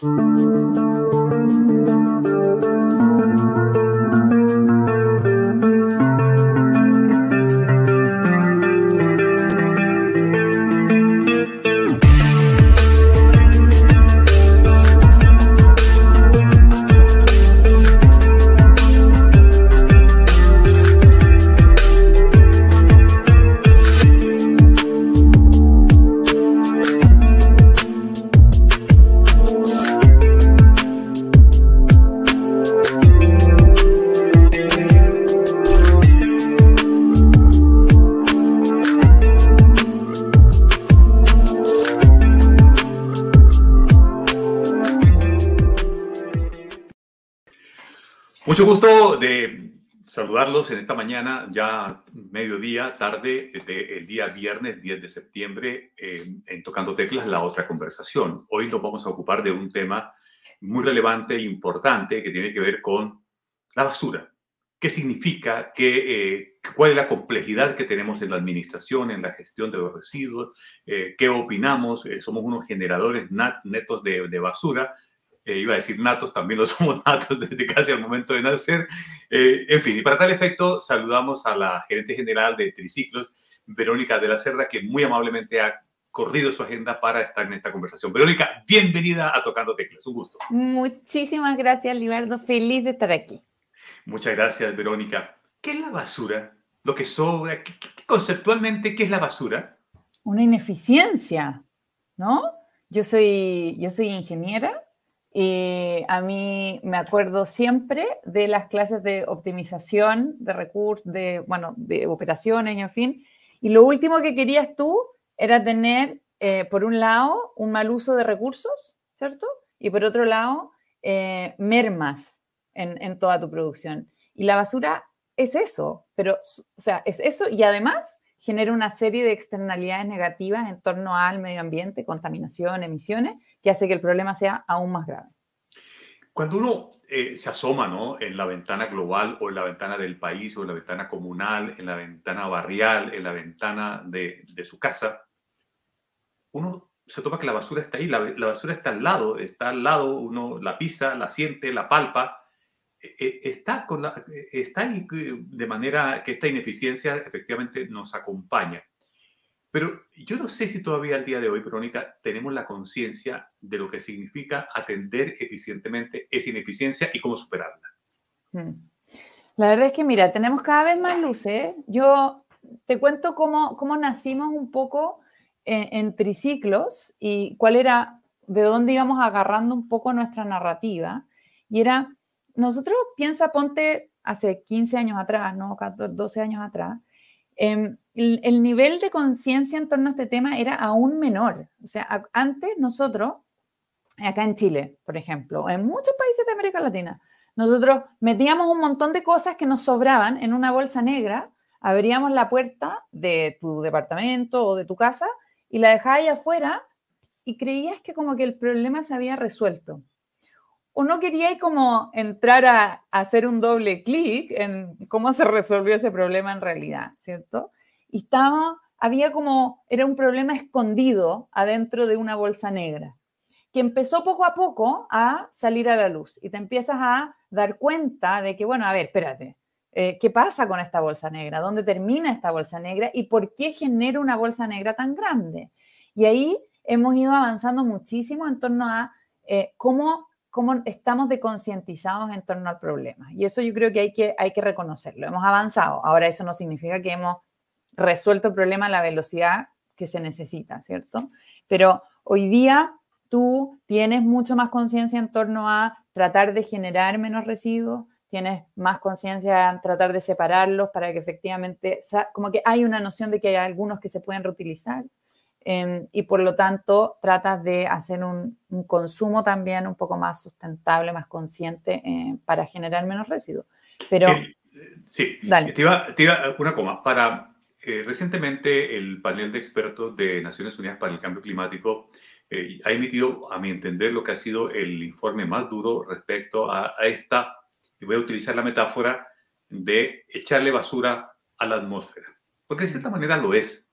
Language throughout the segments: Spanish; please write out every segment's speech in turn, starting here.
Mucho ya mediodía, tarde del día viernes 10 de septiembre, en Tocando Teclas, la otra conversación. Hoy nos vamos a ocupar de un tema muy relevante e importante que tiene que ver con la basura. ¿Qué significa? ¿Qué, eh, ¿Cuál es la complejidad que tenemos en la administración, en la gestión de los residuos? Eh, ¿Qué opinamos? Eh, somos unos generadores netos de, de basura eh, iba a decir natos, también lo somos natos desde casi el momento de nacer. Eh, en fin, y para tal efecto, saludamos a la gerente general de Triciclos, Verónica de la Cerda, que muy amablemente ha corrido su agenda para estar en esta conversación. Verónica, bienvenida a Tocando Teclas, un gusto. Muchísimas gracias, Libardo, feliz de estar aquí. Muchas gracias, Verónica. ¿Qué es la basura? Lo que sobra, conceptualmente, ¿qué es la basura? Una ineficiencia, ¿no? Yo soy, yo soy ingeniera y a mí me acuerdo siempre de las clases de optimización de recursos, de, bueno, de operaciones, en fin. Y lo último que querías tú era tener, eh, por un lado, un mal uso de recursos, ¿cierto? Y por otro lado, eh, mermas en, en toda tu producción. Y la basura es eso, pero, o sea, es eso y además genera una serie de externalidades negativas en torno al medio ambiente, contaminación, emisiones, que hace que el problema sea aún más grave. Cuando uno eh, se asoma ¿no? en la ventana global o en la ventana del país o en la ventana comunal, en la ventana barrial, en la ventana de, de su casa, uno se toma que la basura está ahí, la, la, basura está al lado, está al lado, uno la pisa, la siente, la palpa, e, e, está, con la, está ahí de manera que esta ineficiencia efectivamente nos acompaña. Pero yo no sé si todavía al día de hoy, Verónica, tenemos la conciencia de lo que significa atender eficientemente esa ineficiencia y cómo superarla. Hmm. La verdad es que, mira, tenemos cada vez más luces. Yo te cuento cómo, cómo nacimos un poco en, en, triciclos y cuál era, de dónde íbamos agarrando un poco nuestra narrativa. Y era, nosotros, piensa, ponte hace 15 años atrás, ¿no? 14, 12 años atrás, eh, el, el, nivel de conciencia en torno a este tema era aún menor. O sea, antes nosotros, acá en Chile, por ejemplo, en muchos países de América Latina, nosotros metíamos un montón de cosas que nos sobraban en una bolsa negra, abríamos la puerta de tu departamento o de tu casa y la dejabas ahí afuera y creías que como que el problema se había resuelto o no quería como entrar a, a hacer un doble clic en cómo se resolvió ese problema en realidad, ¿cierto? Y estaba, había como, era un problema escondido adentro de una bolsa negra, que empezó poco a poco a salir a la luz y te empiezas a dar cuenta de que, bueno, a ver, espérate, eh, ¿qué pasa con esta bolsa negra? ¿Dónde termina esta bolsa negra? ¿Y por qué genera una bolsa negra tan grande? Y ahí hemos ido avanzando muchísimo en torno a eh, cómo cómo estamos concientizados en torno al problema. Y eso yo creo que hay, que hay que reconocerlo. Hemos avanzado. Ahora eso no significa que hemos resuelto el problema a la velocidad que se necesita, ¿cierto? Pero hoy día tú tienes mucho más conciencia en torno a tratar de generar menos residuos, tienes más conciencia en tratar de separarlos para que efectivamente, como que hay una noción de que hay algunos que se pueden reutilizar. Eh, y por lo tanto tratas de hacer un, un, consumo también un poco más sustentable, más consciente eh, para generar menos residuos. Pero, eh, sí, dale. Te iba, te iba, una coma. Para, eh, recientemente el panel de expertos de Naciones Unidas para el Cambio Climático ha emitido, a mi entender, lo que ha sido el informe más duro respecto a, a esta, y voy a utilizar la metáfora, de echarle basura a la atmósfera. Porque de cierta manera lo es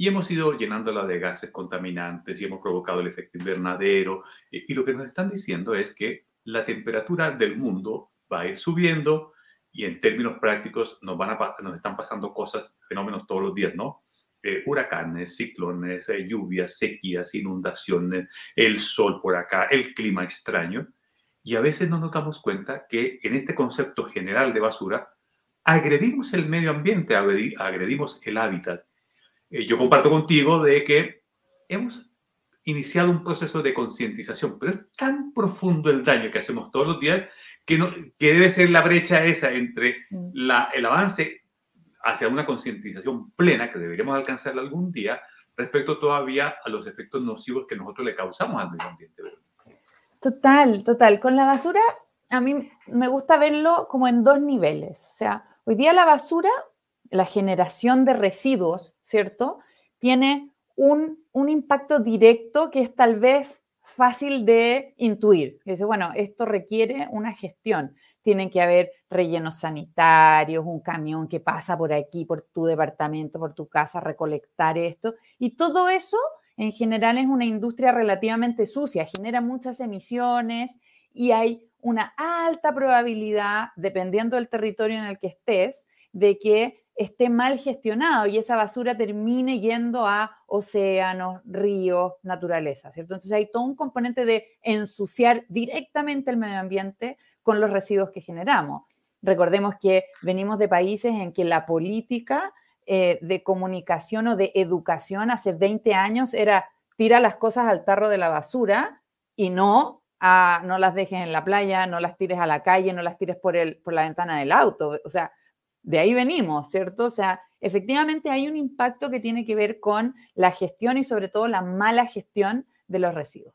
y hemos ido llenándola de gases contaminantes y hemos provocado el efecto invernadero. Y, lo que nos están diciendo es que la temperatura del mundo va a ir subiendo y en términos prácticos nos, van a, nos están pasando cosas, fenómenos todos los días, ¿no? Eh, huracanes, ciclones, eh, lluvias, sequías, inundaciones, el sol por acá, el clima extraño. Y a veces no nos damos cuenta que en este concepto general de basura agredimos el medio ambiente, agredimos el hábitat. Eh, yo comparto contigo de que hemos iniciado un proceso de concientización, pero es tan profundo el daño que hacemos todos los días que, no, que debe ser la brecha esa entre mm. la, el avance hacia una concientización plena que deberíamos alcanzar algún día respecto todavía a los efectos nocivos que nosotros le causamos al medio ambiente. Total, total. Con la basura, a mí me gusta verlo como en dos niveles. O sea, hoy día la basura, la generación de residuos, ¿cierto? Tiene un, impacto directo que es tal vez fácil de intuir. Dice, bueno, esto requiere una gestión. Tienen que haber rellenos sanitarios, un camión que pasa por aquí, por tu departamento, por tu casa, recolectar esto. Y todo eso, en general, es una industria relativamente sucia, genera muchas emisiones y hay una alta probabilidad, dependiendo del territorio en el que estés, de que esté mal gestionado y esa basura termine yendo a océanos, ríos, naturaleza, ¿cierto? Entonces hay todo un componente de ensuciar directamente el medio ambiente con los residuos que generamos. Recordemos que venimos de países en que la política eh, de comunicación o de educación hace 20 años era tira las cosas al tarro de la basura y no, no las dejes en la playa, no las tires a la calle, no las tires por, el, por la ventana del auto. O sea, de ahí venimos, ¿cierto? O sea, efectivamente hay un impacto que tiene que ver con la gestión y sobre todo la mala gestión de los residuos.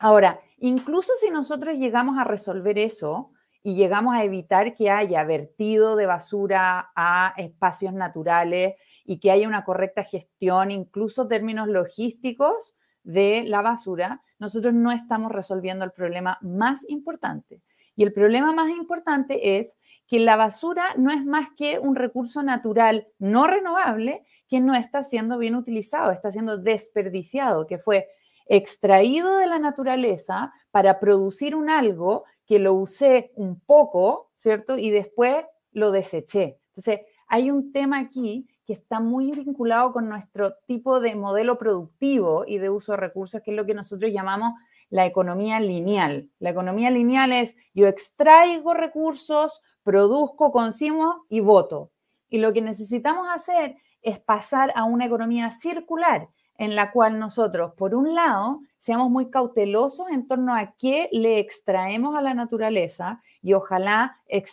Ahora, incluso si nosotros llegamos a resolver eso y llegamos a evitar que haya vertido de basura a espacios naturales y que haya una correcta gestión, incluso términos logísticos de la basura, nosotros no estamos resolviendo el problema más importante, y el problema más importante es que la basura no es más que un recurso natural no renovable que no está siendo bien utilizado, está siendo desperdiciado, que fue extraído de la naturaleza para producir un algo que lo usé un poco, ¿cierto? Y después lo deseché. Entonces, hay un tema aquí que está muy vinculado con nuestro tipo de modelo productivo y de uso de recursos, que es lo que nosotros llamamos la economía lineal. La economía lineal es yo extraigo recursos, produzco, consumo y voto. Y lo que necesitamos hacer es pasar a una economía circular en la cual nosotros, por un lado, seamos muy cautelosos en torno a qué le extraemos a la naturaleza y ojalá eh,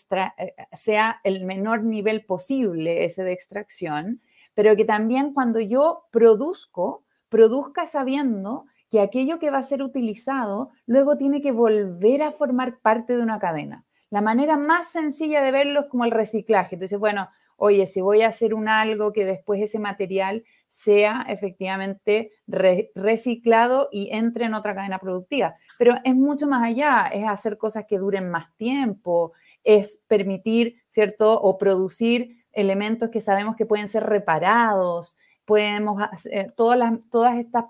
sea el menor nivel posible ese de extracción, pero que también cuando yo produzco, produzca sabiendo que aquello que va a ser utilizado luego tiene que volver a formar parte de una cadena. La manera más sencilla de verlo es como el reciclaje. Entonces, bueno, oye, si voy a hacer un algo que después ese material sea efectivamente reciclado y entre en otra cadena productiva. Pero es mucho más allá, es hacer cosas que duren más tiempo, es permitir, ¿cierto? O producir elementos que sabemos que pueden ser reparados, podemos hacer todas, todas estas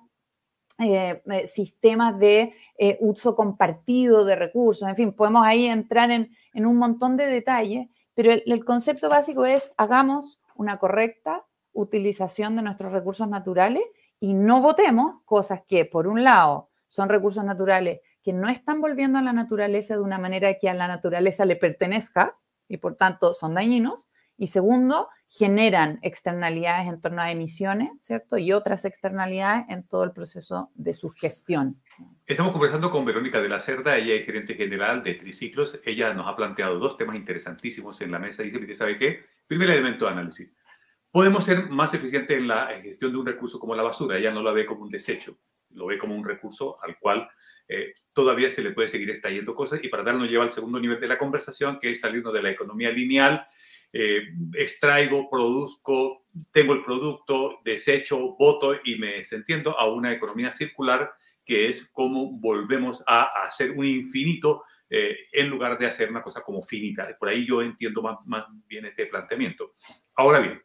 eh, eh, sistemas de eh, uso compartido de recursos, en fin, podemos ahí entrar en, un montón de detalles, pero el, concepto básico es hagamos una correcta utilización de nuestros recursos naturales y no votemos cosas que, por un lado, son recursos naturales que no están volviendo a la naturaleza de una manera que a la naturaleza le pertenezca y por tanto son dañinos, y segundo, generan externalidades en torno a emisiones, ¿cierto? Y otras externalidades en todo el proceso de su gestión. Estamos conversando con Verónica de la Cerda, ella es gerente general de Triciclos. Ella nos ha planteado dos temas interesantísimos en la mesa. Dice, ¿sabe qué? Primer elemento de análisis. Podemos ser más eficientes en la gestión de un recurso como la basura. Ella no la ve como un desecho, lo ve como un recurso al cual eh, todavía se le puede seguir extrayendo cosas. Y para darnos lleva al segundo nivel de la conversación, que es salirnos de la economía lineal eh, extraigo, produzco, tengo el producto, desecho, voto y me entiendo a una economía circular que es como volvemos a, hacer un infinito eh, en lugar de hacer una cosa como finita. Por ahí yo entiendo más, más bien este planteamiento. Ahora bien,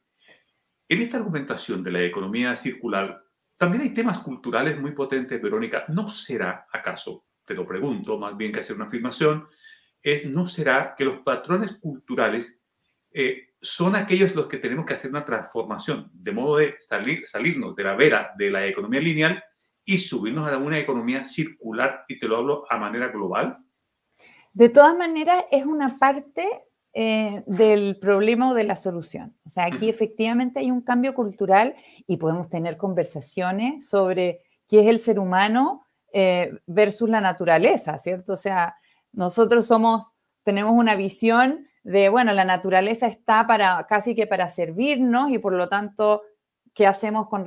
En esta argumentación de la economía circular, también hay temas culturales muy potentes, Verónica. ¿No será acaso, te lo pregunto, más bien que hacer una afirmación, es, ¿no será que los patrones culturales eh, son aquellos los que tenemos que hacer una transformación, de modo de salir, salirnos de la vera de la economía lineal y subirnos a una economía circular, y te lo hablo a manera global? De todas maneras, es una parte eh, del problema o de la solución. O sea, aquí efectivamente hay un cambio cultural y podemos tener conversaciones sobre qué es el ser humano eh, versus la naturaleza, ¿cierto? O sea, nosotros somos, tenemos una visión de, bueno, la naturaleza está para casi que para servirnos y por lo tanto, ¿qué hacemos con,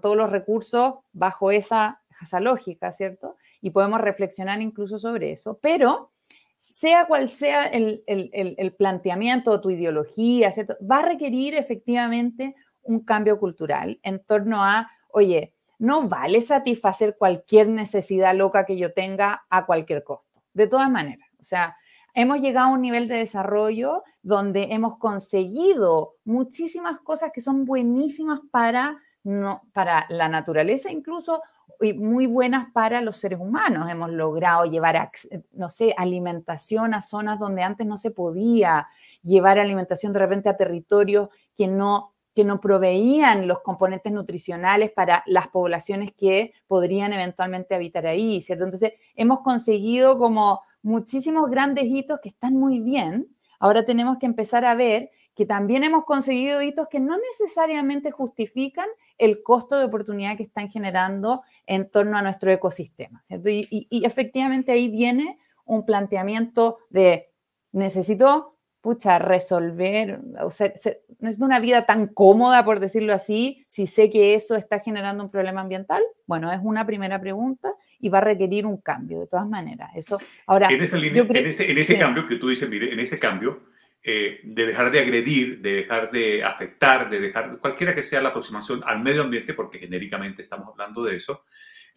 todos los recursos bajo esa, esa lógica, ¿cierto? Y podemos reflexionar incluso sobre eso, pero sea cual sea el, planteamiento o tu ideología, va a requerir efectivamente un cambio cultural en torno a, oye, no vale satisfacer cualquier necesidad loca que yo tenga a cualquier costo, de todas maneras. O sea, hemos llegado a un nivel de desarrollo donde hemos conseguido muchísimas cosas que son buenísimas para, no, para la naturaleza incluso y muy buenas para los seres humanos. Hemos logrado llevar, no sé, alimentación a zonas donde antes no se podía, llevar alimentación de repente a territorios que no, que no proveían los componentes nutricionales para las poblaciones que podrían eventualmente habitar ahí, ¿cierto? Entonces, hemos conseguido como muchísimos grandes hitos que están muy bien. Ahora tenemos que empezar a ver que también hemos conseguido hitos que no necesariamente justifican el costo de oportunidad que están generando en torno a nuestro ecosistema. Y, efectivamente ahí viene un planteamiento de necesito, pucha, resolver, o sea, no es una vida tan cómoda, por decirlo así, si sé que eso está generando un problema ambiental. Bueno, es una primera pregunta y va a requerir un cambio, de todas maneras. Eso, ahora, en, esa línea, en ese, cambio que tú dices, mire, en ese cambio, eh, de dejar de agredir, de dejar de afectar, de dejar cualquiera que sea la aproximación al medio ambiente, porque genéricamente estamos hablando de eso.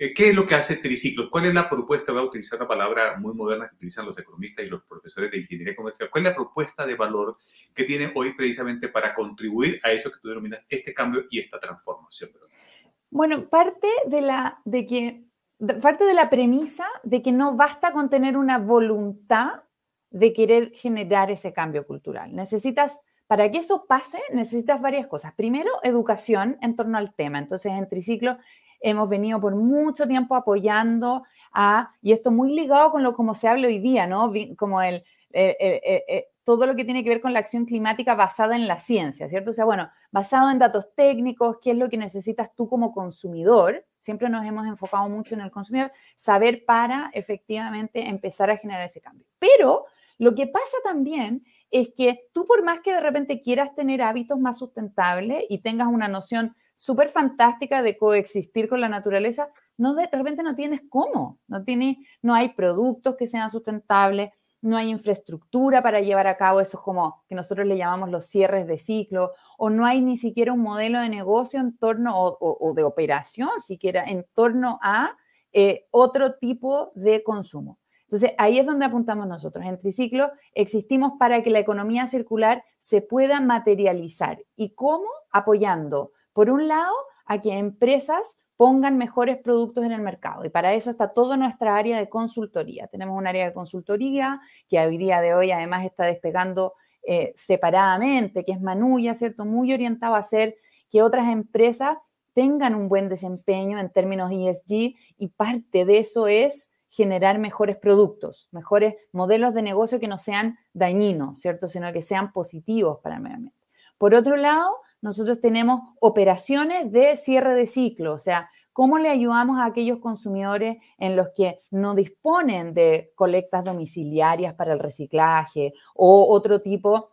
Eh, ¿Qué es lo que hace Triciclos? ¿Cuál es la propuesta? Voy a utilizar una palabra muy moderna que utilizan los economistas y los profesores de ingeniería comercial. ¿Cuál es la propuesta de valor que tiene hoy precisamente para contribuir a eso que tú denominas este cambio y esta transformación? Bueno, parte de la, de que, parte de la premisa de que no basta con tener una voluntad de querer generar ese cambio cultural. Necesitas, para que eso pase, necesitas varias cosas. Primero, educación en torno al tema. Entonces, en Triciclo hemos venido por mucho tiempo apoyando a, y esto muy ligado con lo como se habla hoy día, ¿no? Como el, todo lo que tiene que ver con la acción climática basada en la ciencia, ¿cierto? O sea, bueno, basado en datos técnicos, qué es lo que necesitas tú como consumidor, siempre nos hemos enfocado mucho en el consumidor, saber para efectivamente empezar a generar ese cambio. Pero lo que pasa también es que tú por más que de repente quieras tener hábitos más sustentables y tengas una noción súper fantástica de coexistir con la naturaleza, no de, repente no tienes cómo, no, no hay productos que sean sustentables, no hay infraestructura para llevar a cabo eso como que nosotros le llamamos los cierres de ciclo, o no hay ni siquiera un modelo de negocio en torno, o, de operación siquiera, en torno a eh, otro tipo de consumo. Entonces, ahí es donde apuntamos nosotros. En Triciclo existimos para que la economía circular se pueda materializar. ¿Y cómo? Apoyando, por un lado, a que empresas pongan mejores productos en el mercado. Y para eso está toda nuestra área de consultoría. Tenemos un área de consultoría que hoy día de hoy además está despegando eh, separadamente, que es Manuya, ¿cierto? Muy orientado a hacer que otras empresas tengan un buen desempeño en términos ESG y parte de eso es generar mejores productos, mejores modelos de negocio que no sean dañinos, ¿cierto? Sino que sean positivos para el medio ambiente. Por otro lado, nosotros tenemos operaciones de cierre de ciclo, o sea, cómo le ayudamos a aquellos consumidores en los que no disponen de colectas domiciliarias para el reciclaje o otro tipo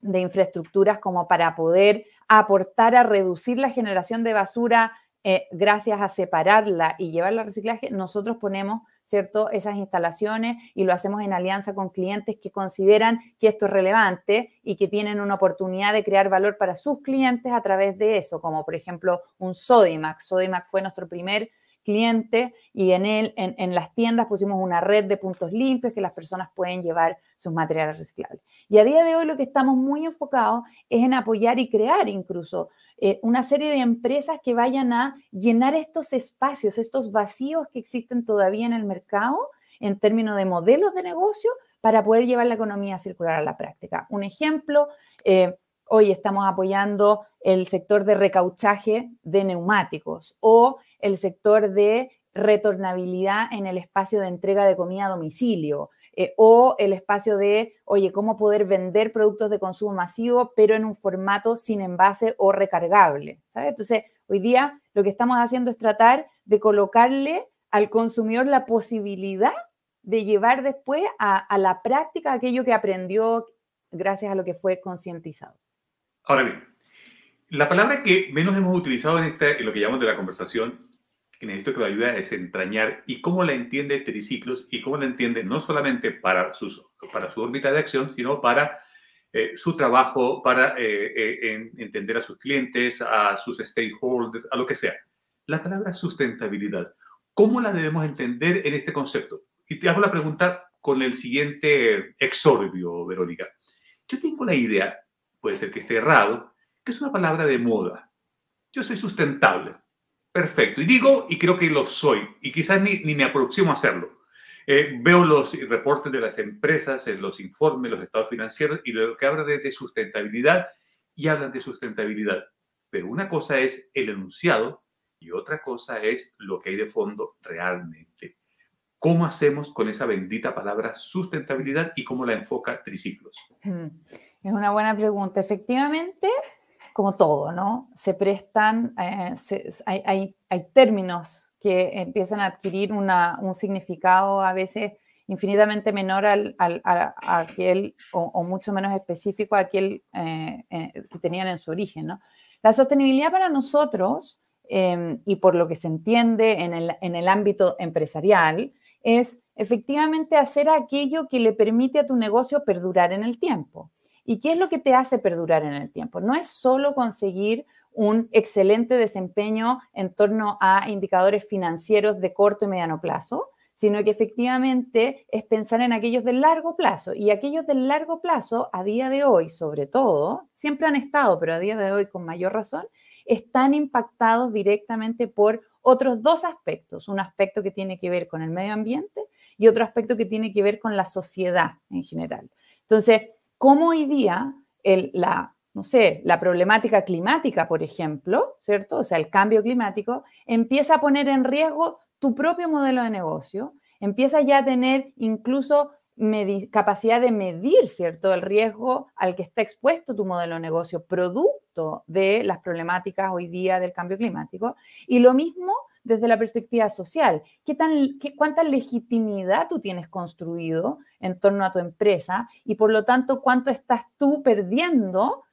de infraestructuras como para poder aportar a reducir la generación de basura eh, gracias a separarla y llevarla al reciclaje, nosotros ponemos ¿cierto? Esas instalaciones y lo hacemos en alianza con clientes que consideran que esto es relevante y que tienen una oportunidad de crear valor para sus clientes a través de eso, como por ejemplo un Sodimac. Sodimac fue nuestro primer cliente y en, él, en, las tiendas pusimos una red de puntos limpios que las personas pueden llevar sus materiales reciclables. Y a día de hoy lo que estamos muy enfocados es en apoyar y crear incluso eh, una serie de empresas que vayan a llenar estos espacios, estos vacíos que existen todavía en el mercado en términos de modelos de negocio para poder llevar la economía circular a la práctica. Un ejemplo, eh, hoy estamos apoyando el sector de recauchaje de neumáticos o el sector de retornabilidad en el espacio de entrega de comida a domicilio. Eh, o el espacio de, oye, cómo poder vender productos de consumo masivo, pero en un formato sin envase o recargable. Entonces, hoy día lo que estamos haciendo es tratar de colocarle al consumidor la posibilidad de llevar después a, la práctica aquello que aprendió gracias a lo que fue concientizado. Ahora bien, la palabra que menos hemos utilizado en, este, en lo que llamamos de la conversación, que necesito que lo ayude a desentrañar, y cómo la entiende Triciclos y cómo la entiende no solamente para, sus, para su órbita de acción, sino para eh, su trabajo, para eh, eh, entender a sus clientes, a sus stakeholders, a lo que sea. La palabra sustentabilidad, ¿cómo la debemos entender en este concepto? Y te hago la pregunta con el siguiente exordio, Verónica. Yo tengo la idea, puede ser que esté errado, que es una palabra de moda. Yo soy sustentable. Perfecto. Y digo, y creo que lo soy, y quizás ni, ni me aproximo a hacerlo. Eh, veo los reportes de las empresas, los informes, los estados financieros, y lo que hablan de, de sustentabilidad, y hablan de sustentabilidad. Pero una cosa es el enunciado y otra cosa es lo que hay de fondo realmente. ¿Cómo hacemos con esa bendita palabra sustentabilidad y cómo la enfoca Triciclos? Es una buena pregunta. Efectivamente, como todo, ¿no? Se prestan, eh, hay, términos que empiezan a adquirir un significado a veces infinitamente menor al, a, aquel o, mucho menos específico a aquel eh, eh, que tenían en su origen, ¿no? La sostenibilidad para nosotros, em, y por lo que se entiende en el, en el ámbito empresarial, es efectivamente hacer aquello que le permite a tu negocio perdurar en el tiempo. ¿Y qué es lo que te hace perdurar en el tiempo? No es solo conseguir un excelente desempeño en torno a indicadores financieros de corto y mediano plazo, sino que efectivamente es pensar en aquellos de largo plazo. Y aquellos de largo plazo, a día de hoy, sobre todo, siempre han estado, pero a día de hoy con mayor razón, están impactados directamente por otros dos aspectos. Un aspecto que tiene que ver con el medio ambiente y otro aspecto que tiene que ver con la sociedad en general. Entonces, ¿cómo hoy día la, no sé, la problemática climática, por ejemplo, ¿cierto? O sea, el cambio climático empieza a poner en riesgo tu propio modelo de negocio, empieza ya a tener incluso capacidad de medir, ¿cierto?, el riesgo al que está expuesto tu modelo de negocio, producto de las problemáticas hoy día del cambio climático. Y lo mismo desde la perspectiva social. ¿Qué tan, qué, ¿Cuánta legitimidad tú tienes construido en torno a tu empresa? Y por lo tanto, ¿cuánto estás tú perdiendo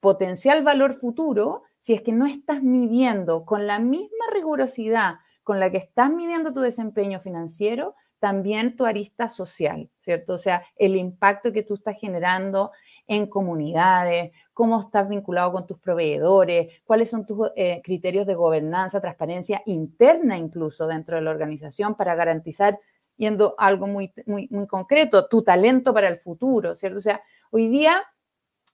potencial valor futuro si es que no estás midiendo con la misma rigurosidad con la que estás midiendo tu desempeño financiero, también tu arista social, ¿cierto? O sea, el impacto que tú estás generando en comunidades, cómo estás vinculado con tus proveedores, cuáles son tus eh, criterios de gobernanza, transparencia interna incluso dentro de la organización para garantizar, yendo algo muy, muy, muy concreto, tu talento para el futuro, ¿cierto? O sea, hoy día,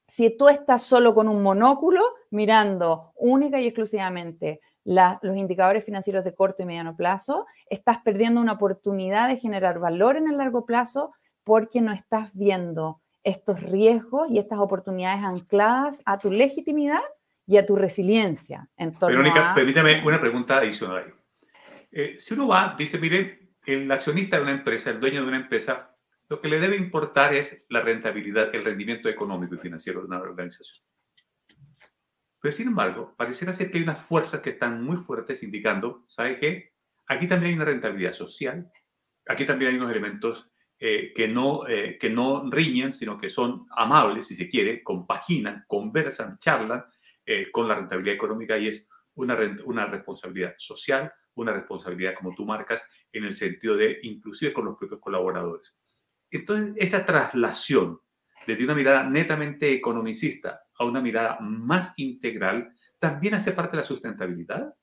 si tú estás solo con un monóculo mirando única y exclusivamente los indicadores financieros de corto y mediano plazo, estás perdiendo una oportunidad de generar valor en el largo plazo porque no estás viendo estos riesgos y estas oportunidades ancladas a tu legitimidad y a tu resiliencia. En Verónica, permítame una pregunta adicional. Eh, si uno va, dice, mire, el accionista de una empresa, el dueño de una empresa, lo que le debe importar es la rentabilidad, el rendimiento económico y financiero de una organización. Pero sin embargo, pareciera ser que hay unas fuerzas que están muy fuertes indicando, ¿sabe qué? Aquí también hay una rentabilidad social, aquí también hay unos elementos eh, que, no, eh, que no riñen, sino que son amables, si se quiere, compaginan, conversan, charlan eh, con la rentabilidad económica y es una, una responsabilidad social, una responsabilidad, como tú marcas, en el sentido de inclusive con los propios colaboradores. Entonces, esa traslación desde una mirada netamente economicista a una mirada más integral, también hace parte de la sustentabilidad?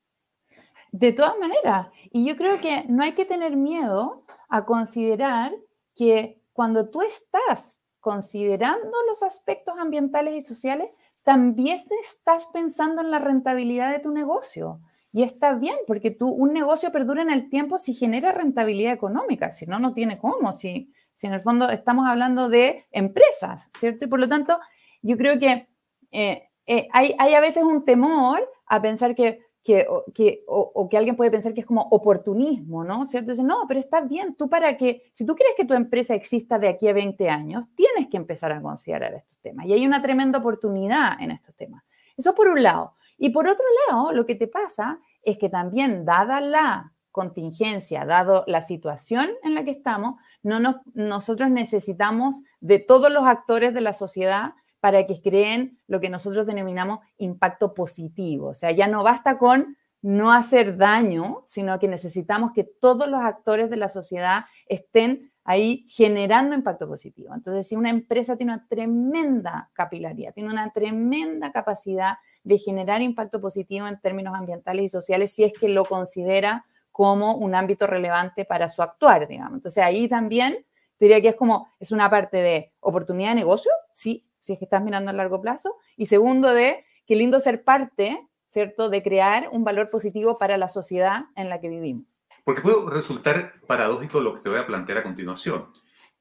De todas maneras, y yo creo que no hay que tener miedo a considerar que cuando tú estás considerando los aspectos ambientales y sociales, también estás pensando en la rentabilidad de tu negocio. Y está bien, porque tú, un negocio perdura en el tiempo si genera rentabilidad económica, si no, no tiene cómo, si, si en el fondo estamos hablando de empresas, ¿cierto? Y por lo tanto, yo creo que eh, eh, hay, hay a veces un temor a pensar que que, que, o, que alguien puede pensar que es como oportunismo, ¿no? ¿Cierto? No, pero está bien, tú para que, si tú quieres que tu empresa exista de aquí a 20 años, tienes que empezar a considerar estos temas. Y hay una tremenda oportunidad en estos temas. Eso por un lado. Y por otro lado, lo que te pasa es que también, dada la contingencia, dado la situación en la que estamos, no nos, nosotros necesitamos de todos los actores de la sociedad para que creen lo que nosotros denominamos impacto positivo. O sea, ya no basta con no hacer daño, sino que necesitamos que todos los actores de la sociedad estén ahí generando impacto positivo. Entonces, si una empresa tiene una tremenda capilaridad, tiene una tremenda capacidad de generar impacto positivo en términos ambientales y sociales, si es que lo considera como un ámbito relevante para su actuar, digamos. Entonces, ahí también diría que es como, es una parte de oportunidad de negocio, sí, si es que estás mirando a largo plazo. Y segundo, de qué lindo ser parte, ¿cierto?, de crear un valor positivo para la sociedad en la que vivimos. Porque puede resultar paradójico lo que te voy a plantear a continuación.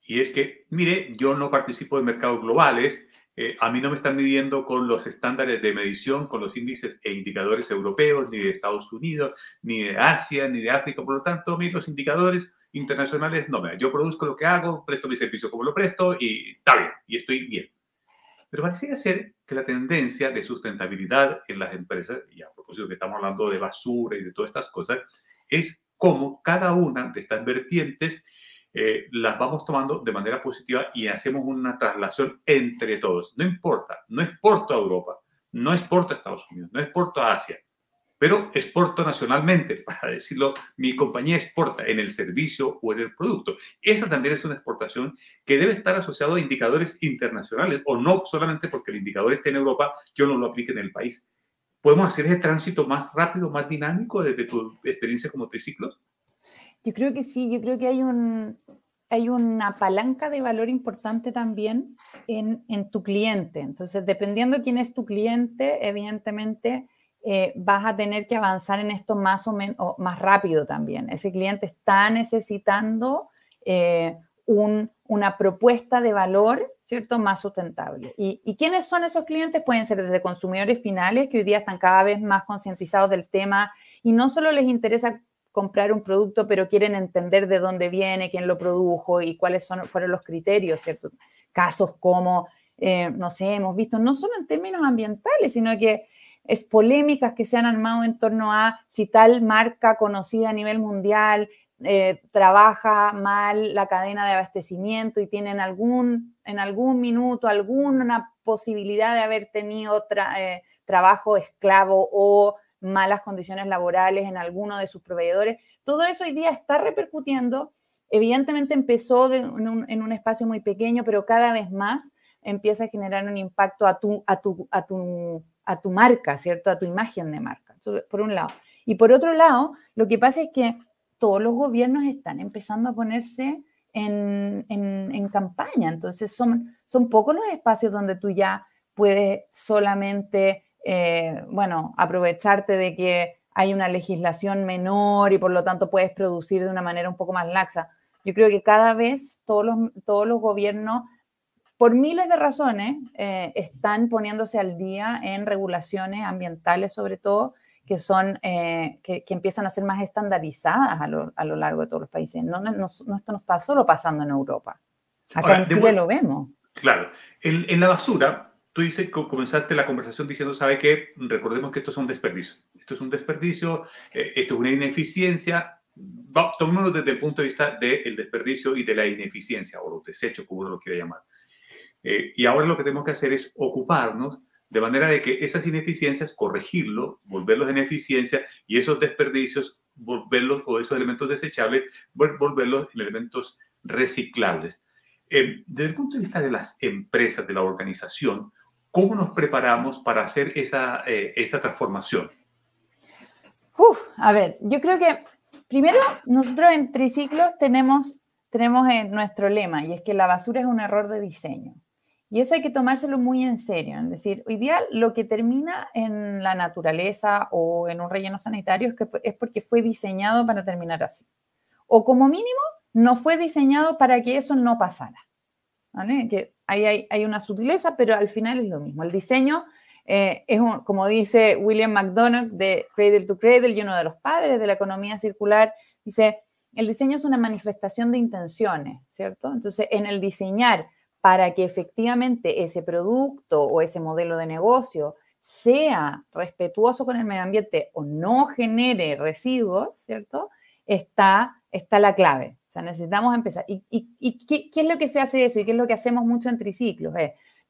Y es que, mire, yo no participo de mercados globales, eh, a mí no me están midiendo con los estándares de medición, con los índices e indicadores europeos, ni de Estados Unidos, ni de Asia, ni de África. Por lo tanto, a mí los indicadores internacionales no me Yo produzco lo que hago, presto mi servicio como lo presto y está bien, y estoy bien. Pero parecía ser que la tendencia de sustentabilidad en las empresas, y a propósito que estamos hablando de basura y de todas estas cosas, es cómo cada una de estas vertientes eh, las vamos tomando de manera positiva y hacemos una traslación entre todos. No importa, no exporto a Europa, no exporto a Estados Unidos, no exporto a Asia, pero exporto nacionalmente, para decirlo, mi compañía exporta en el servicio o en el producto. Esa también es una exportación que debe estar asociada a indicadores internacionales, o no solamente porque el indicador esté en Europa, yo no lo aplique en el país. ¿Podemos hacer ese tránsito más rápido, más dinámico desde tu experiencia como triciclos? Yo creo que sí, yo creo que hay un, hay una palanca de valor importante también en, en, tu cliente. Entonces, dependiendo de quién es tu cliente, evidentemente eh, vas a tener que avanzar en esto más o menos más rápido también. Ese cliente está necesitando eh, una propuesta de valor, ¿cierto?, más sustentable. ¿Y, quiénes son esos clientes? Pueden ser desde consumidores finales que hoy día están cada vez más concientizados del tema y no solo les interesa comprar un producto, pero quieren entender de dónde viene, quién lo produjo y cuáles son, fueron los criterios, ¿cierto? Casos como, eh, no sé, hemos visto no solo en términos ambientales, sino que es polémicas que se han armado en torno a si tal marca conocida a nivel mundial eh, trabaja mal la cadena de abastecimiento y tienen algún, en algún minuto alguna posibilidad de haber tenido eh, trabajo esclavo o malas condiciones laborales en alguno de sus proveedores. Todo eso hoy día está repercutiendo. Evidentemente empezó en, un, espacio muy pequeño, pero cada vez más empieza a generar un impacto a a tu, a tu a tu marca, ¿cierto? A tu imagen de marca, por un lado. Y por otro lado, lo que pasa es que todos los gobiernos están empezando a ponerse en, en, campaña, entonces son, son pocos los espacios donde tú ya puedes solamente, eh, bueno, aprovecharte de que hay una legislación menor y por lo tanto puedes producir de una manera un poco más laxa. Yo creo que cada vez todos los, todos los gobiernos por miles de razones, eh, están poniéndose al día en regulaciones ambientales, sobre todo, que, son, eh, que, empiezan a ser más estandarizadas a lo, a lo, largo de todos los países. No, no, esto no está solo pasando en Europa. Acá en Chile lo vemos. Claro. En, en, la basura, tú dices, comenzaste la conversación diciendo, ¿sabe qué? Recordemos que esto es un desperdicio. Esto es un desperdicio, eh, esto es una ineficiencia. tomémoslo desde el punto de vista del desperdicio y de la ineficiencia, o los desechos, como uno lo quiere llamar. Eh, y ahora lo que tenemos que hacer es ocuparnos de manera de que esas ineficiencias, corregirlo, volverlos en eficiencia y esos desperdicios, volverlos o esos elementos desechables, volverlos en elementos reciclables. Eh, desde el punto de vista de las empresas, de la organización, ¿cómo nos preparamos para hacer esa, eh, esa transformación? a ver, yo creo que primero nosotros en triciclos tenemos, tenemos nuestro lema y es que la basura es un error de diseño. Y eso hay que tomárselo muy en serio. Es decir, hoy día lo que termina en la naturaleza o en un relleno sanitario es, que, es porque fue diseñado para terminar así. O como mínimo, no fue diseñado para que eso no pasara. ¿Vale? Que ahí hay, hay, una sutileza, pero al final es lo mismo. El diseño eh, es, como dice William McDonough de Cradle to Cradle y uno de los padres de la economía circular, dice, el diseño es una manifestación de intenciones, ¿cierto? Entonces, en el diseñar para que efectivamente ese producto o ese modelo de negocio sea respetuoso con el medio ambiente o no genere residuos, ¿cierto? Está, está la clave. O sea, necesitamos empezar. ¿Y, qué, es lo que se hace eso? ¿Y qué es lo que hacemos mucho en triciclos?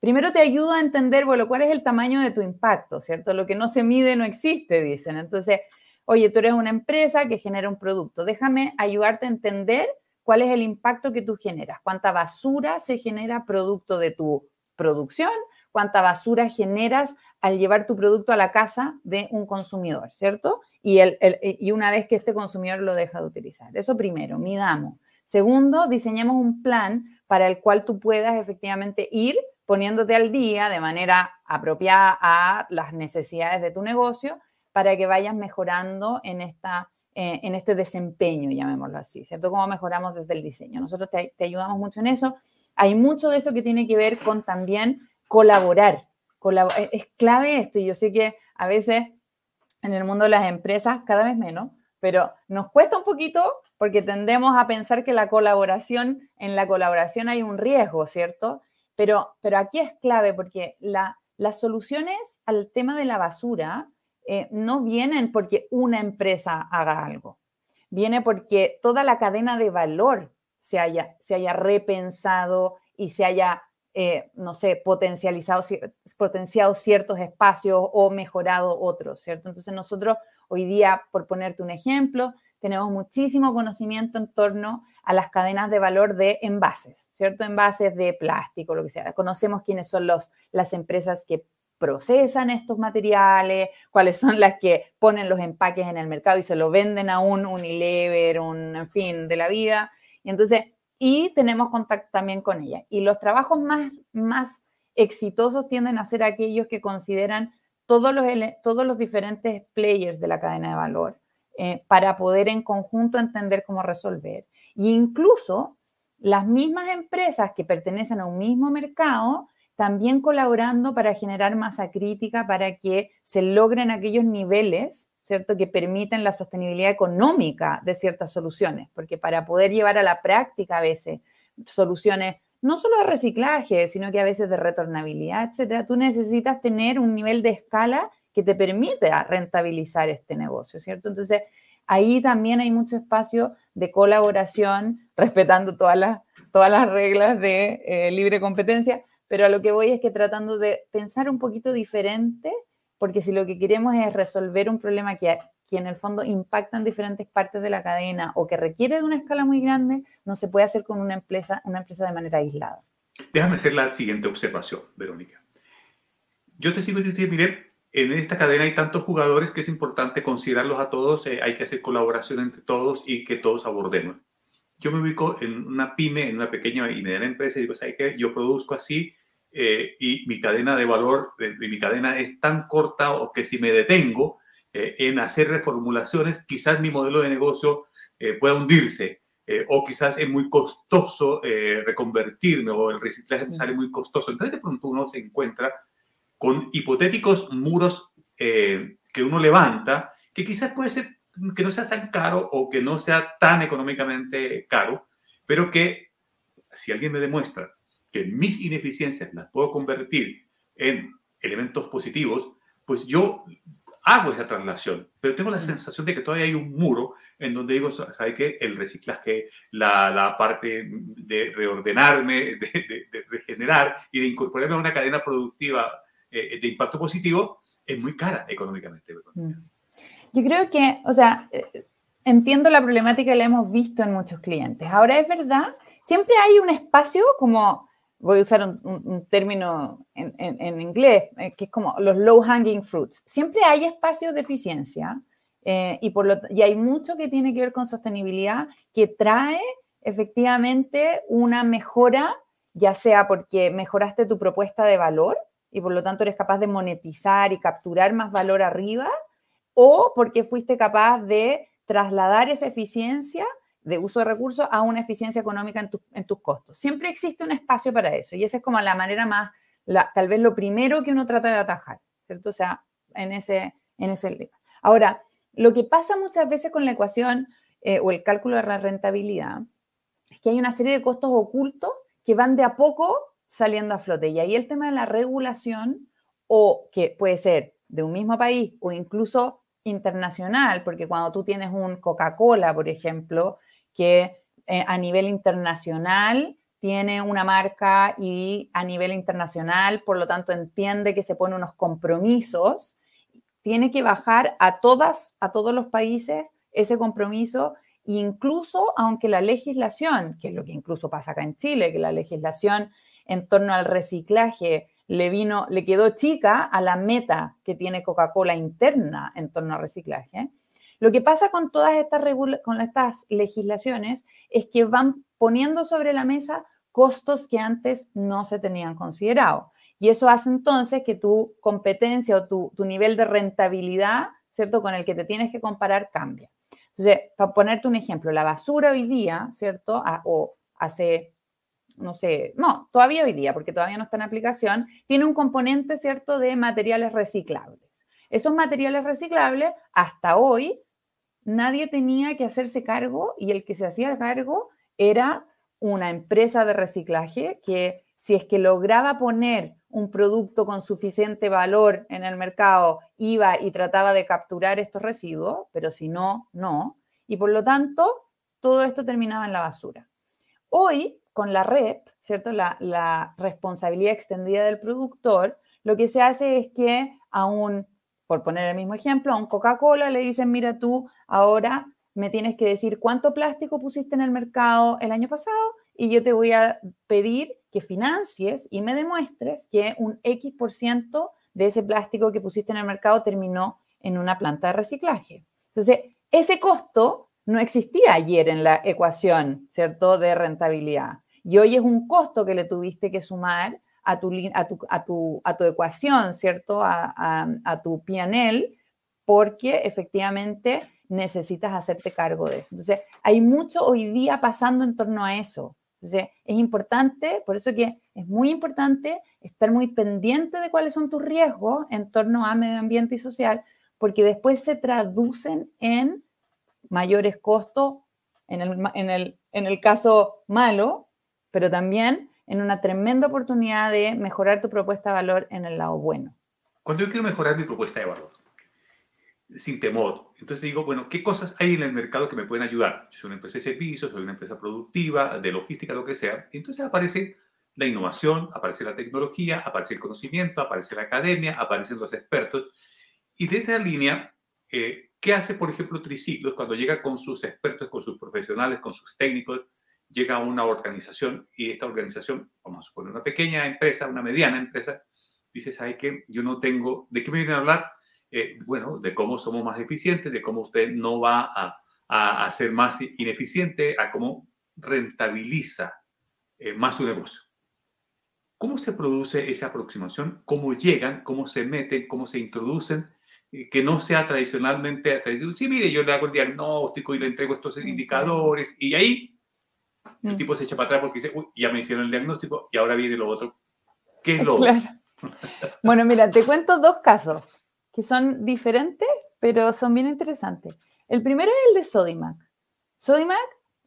primero te ayuda a entender, bueno, cuál es el tamaño de tu impacto, ¿cierto? Lo que no se mide no existe, dicen. Entonces, oye, tú eres una empresa que genera un producto. Déjame ayudarte a entender cuál es el impacto que tú generas, cuánta basura se genera producto de tu producción, cuánta basura generas al llevar tu producto a la casa de un consumidor, ¿cierto? Y, el, y una vez que este consumidor lo deja de utilizar. Eso primero, midamos. Segundo, diseñemos un plan para el cual tú puedas efectivamente ir poniéndote al día de manera apropiada a las necesidades de tu negocio para que vayas mejorando en esta eh, en este desempeño, llamémoslo así, ¿cierto? Cómo mejoramos desde el diseño. Nosotros te, ayudamos mucho en eso. Hay mucho de eso que tiene que ver con también colaborar. Eh, es clave esto y yo sé que a veces en el mundo de las empresas, cada vez menos, pero nos cuesta un poquito porque tendemos a pensar que la colaboración, en la colaboración hay un riesgo, ¿cierto? Pero, pero aquí es clave porque la, las soluciones al tema de la basura eh, no vienen porque una empresa haga algo, viene porque toda la cadena de valor se haya, se haya repensado y se haya, eh, no sé, potencializado, potenciado ciertos espacios o mejorado otros, ¿cierto? Entonces nosotros hoy día, por ponerte un ejemplo, tenemos muchísimo conocimiento en torno a las cadenas de valor de envases, ¿cierto? Envases de plástico, lo que sea. Conocemos quiénes son los, las empresas que procesan estos materiales, cuáles son las que ponen los empaques en el mercado y se lo venden a un Unilever, un, en fin, de la vida. Y entonces, y tenemos contacto también con ella. Y los trabajos más, más exitosos tienden a ser aquellos que consideran todos los, todos los diferentes players de la cadena de valor eh, para poder en conjunto entender cómo resolver. E incluso las mismas empresas que pertenecen a un mismo mercado también colaborando para generar masa crítica para que se logren aquellos niveles, ¿cierto?, que permiten la sostenibilidad económica de ciertas soluciones, porque para poder llevar a la práctica a veces soluciones no solo de reciclaje, sino que a veces de retornabilidad, etcétera, tú necesitas tener un nivel de escala que te permita rentabilizar este negocio, ¿cierto? Entonces, ahí también hay mucho espacio de colaboración, respetando todas las, todas las reglas de eh, libre competencia, pero a lo que voy es que tratando de pensar un poquito diferente, porque si lo que queremos es resolver un problema que, que en el fondo impacta en diferentes partes de la cadena o que requiere de una escala muy grande, no se puede hacer con una empresa, una empresa de manera aislada. Déjame hacer la siguiente observación, Verónica. Yo te sigo diciendo, miren, en esta cadena hay tantos jugadores que es importante considerarlos a todos, eh, hay que hacer colaboración entre todos y que todos abordemos. Yo me ubico en una pyme, en una pequeña y mediana empresa y digo, ¿sabes qué? Yo produzco así, eh, y mi cadena de valor, eh, mi cadena es tan corta o que si me detengo eh, en hacer reformulaciones, quizás mi modelo de negocio pueda hundirse o quizás es muy costoso reconvertirme o el reciclaje me sale muy costoso. Entonces de pronto uno se encuentra con hipotéticos muros que uno levanta que quizás puede ser que no sea tan caro o que no sea tan económicamente caro, pero que si alguien me demuestra que mis ineficiencias las puedo convertir en elementos positivos, pues yo hago esa traslación, pero tengo la sensación de que todavía hay un muro en donde digo, ¿sabe qué? El reciclaje, la, la parte de reordenarme, de, regenerar y de incorporarme a una cadena productiva eh, de impacto positivo es muy cara económicamente. Yo creo que, o sea, eh, entiendo la problemática y la hemos visto en muchos clientes. Ahora es verdad, siempre hay un espacio como voy a usar un, término en, inglés, eh, que es como los low hanging fruits. Siempre hay espacios de eficiencia eh, y, por lo, y hay mucho que tiene que ver con sostenibilidad que trae efectivamente una mejora, ya sea porque mejoraste tu propuesta de valor y por lo tanto eres capaz de monetizar y capturar más valor arriba, o porque fuiste capaz de trasladar esa eficiencia de uso de recursos a una eficiencia económica en, en, tus costos. Siempre existe un espacio para eso y esa es como la manera más, tal vez lo primero que uno trata de atajar, ¿cierto? O sea, en ese, en ese Ahora, lo que pasa muchas veces con la ecuación eh, o el cálculo de la rentabilidad es que hay una serie de costos ocultos que van de a poco saliendo a flote. Y ahí el tema de la regulación, o que puede ser de un mismo país o incluso internacional, porque cuando tú tienes un Coca-Cola, por ejemplo, que eh, a nivel internacional tiene una marca y a nivel internacional, por lo tanto, entiende que se pone unos compromisos, tiene que bajar a todas, a todos los países ese compromiso, incluso aunque la legislación, que es lo que incluso pasa acá en Chile, que la legislación en torno al reciclaje le vino, le quedó chica a la meta que tiene Coca-Cola interna en torno al reciclaje. Lo que pasa con todas estas, con estas legislaciones es que van poniendo sobre la mesa costos que antes no se tenían considerado. Y eso hace entonces que tu competencia o tu, tu nivel de rentabilidad, ¿cierto? Con el que te tienes que comparar cambia. Entonces, para ponerte un ejemplo, la basura hoy día, ¿cierto? o hace no sé, no, todavía hoy día, porque todavía no está en aplicación, tiene un componente, ¿cierto?, de materiales reciclables. Esos materiales reciclables, hasta hoy, nadie tenía que hacerse cargo y el que se hacía cargo era una empresa de reciclaje que si es que lograba poner un producto con suficiente valor en el mercado, iba y trataba de capturar estos residuos, pero si no, no. Y por lo tanto, todo esto terminaba en la basura. Hoy con la REP, ¿cierto? La, responsabilidad extendida del productor, lo que se hace es que a un, por poner el mismo ejemplo, a un Coca-Cola le dicen, mira tú, ahora me tienes que decir cuánto plástico pusiste en el mercado el año pasado y yo te voy a pedir que financies y me demuestres que un X por ciento de ese plástico que pusiste en el mercado terminó en una planta de reciclaje. Entonces, ese costo no existía ayer en la ecuación, ¿cierto?, de rentabilidad. Y hoy es un costo que le tuviste que sumar a tu, a tu, a tu, a tu ecuación, ¿cierto?, a, a, tu PNL, porque efectivamente necesitas hacerte cargo de eso. Entonces, hay mucho hoy día pasando en torno a eso. Entonces, es importante, por eso que es muy importante estar muy pendiente de cuáles son tus riesgos en torno a medio ambiente y social, porque después se traducen en mayores costos en el, en el, en el caso malo, pero también en una tremenda oportunidad de mejorar tu propuesta de valor en el lado bueno. Cuando yo quiero mejorar mi propuesta de valor, sin temor, entonces digo, bueno, ¿qué cosas hay en el mercado que me pueden ayudar? Soy una empresa de servicios, soy una empresa productiva, de logística, lo que sea. entonces aparece la innovación, aparece la tecnología, aparece el conocimiento, aparece la academia, aparecen los expertos. Y de esa línea, eh, ¿Qué hace, por ejemplo, Triciclos cuando llega con sus expertos, con sus profesionales, con sus técnicos? Llega a una organización y esta organización, vamos a suponer una pequeña empresa, una mediana empresa, dice, ¿sabe qué? Yo no tengo, ¿de qué me vienen a hablar? Eh, bueno, de cómo somos más eficientes, de cómo usted no va a, a, ser más ineficiente, a cómo rentabiliza eh, más su negocio. ¿Cómo se produce esa aproximación? ¿Cómo llegan? ¿Cómo se meten? ¿Cómo se introducen? que no sea tradicionalmente, sí, mire, yo le hago el diagnóstico y le entrego estos indicadores y ahí el mm. tipo se echa para atrás porque dice, uy, ya me hicieron el diagnóstico y ahora viene lo otro. ¿Qué es lo otro? Bueno, mira, te cuento dos casos que son diferentes, pero son bien interesantes. El primero es el de Sodimac. Sodimac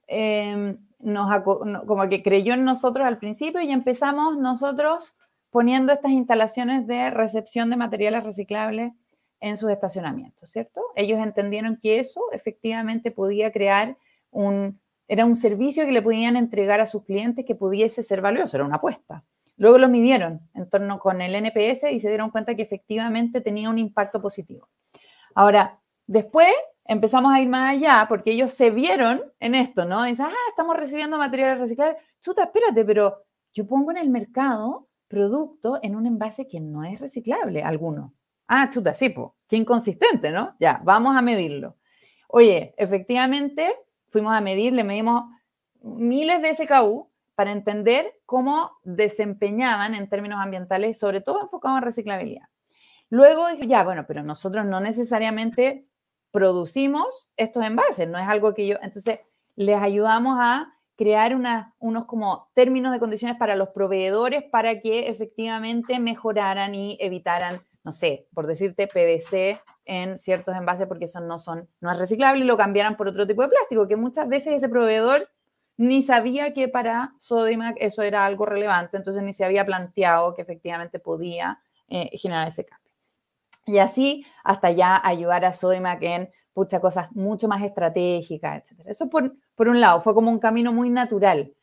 em, nos, como que creyó en nosotros al principio y empezamos nosotros poniendo estas instalaciones de recepción de materiales reciclables en sus estacionamientos, ¿cierto? Ellos entendieron que eso efectivamente podía crear un, era un servicio que le podían entregar a sus clientes que pudiese ser valioso, era una apuesta. Luego lo midieron en torno con el NPS y se dieron cuenta que efectivamente tenía un impacto positivo. Ahora, después empezamos a ir más allá porque ellos se vieron en esto, ¿no? Dicen, ah, estamos recibiendo materiales reciclables. Chuta, espérate, pero yo pongo en el mercado producto en un envase que no es reciclable, alguno. Ah, chuta, sí, po. qué inconsistente, ¿no? Ya, vamos a medirlo. Oye, efectivamente, fuimos a medir, le medimos miles de SKU para entender cómo desempeñaban en términos ambientales, sobre todo enfocados en reciclabilidad. Luego dije, ya, bueno, pero nosotros no necesariamente producimos estos envases, no es algo que yo, entonces les ayudamos a crear unos como términos de condiciones para los proveedores para que efectivamente mejoraran y evitaran, no sé, por decirte PVC en ciertos envases porque eso no son no es reciclable y lo cambiaran por otro tipo de plástico, que muchas veces ese proveedor ni sabía que para Sodimac eso era algo relevante, entonces ni se había planteado que efectivamente podía eh, generar ese cambio. Y así hasta ya ayudar a Sodimac en muchas cosas mucho más estratégicas, etc. Eso por, por un lado, fue como un camino muy natural.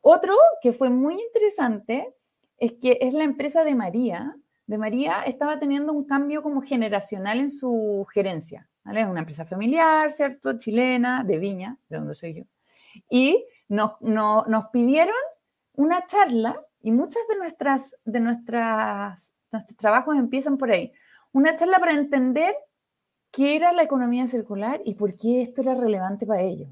Otro que fue muy interesante es que es la empresa de María. De María estaba teniendo un cambio como generacional en su gerencia. Es una empresa familiar, ¿cierto? Chilena, de Viña, de donde soy yo. Y nos, nos pidieron una charla, y muchas de, nuestras, de nuestras, nuestros trabajos empiezan por ahí. Una charla para entender qué era la economía circular y por qué esto era relevante para ellos.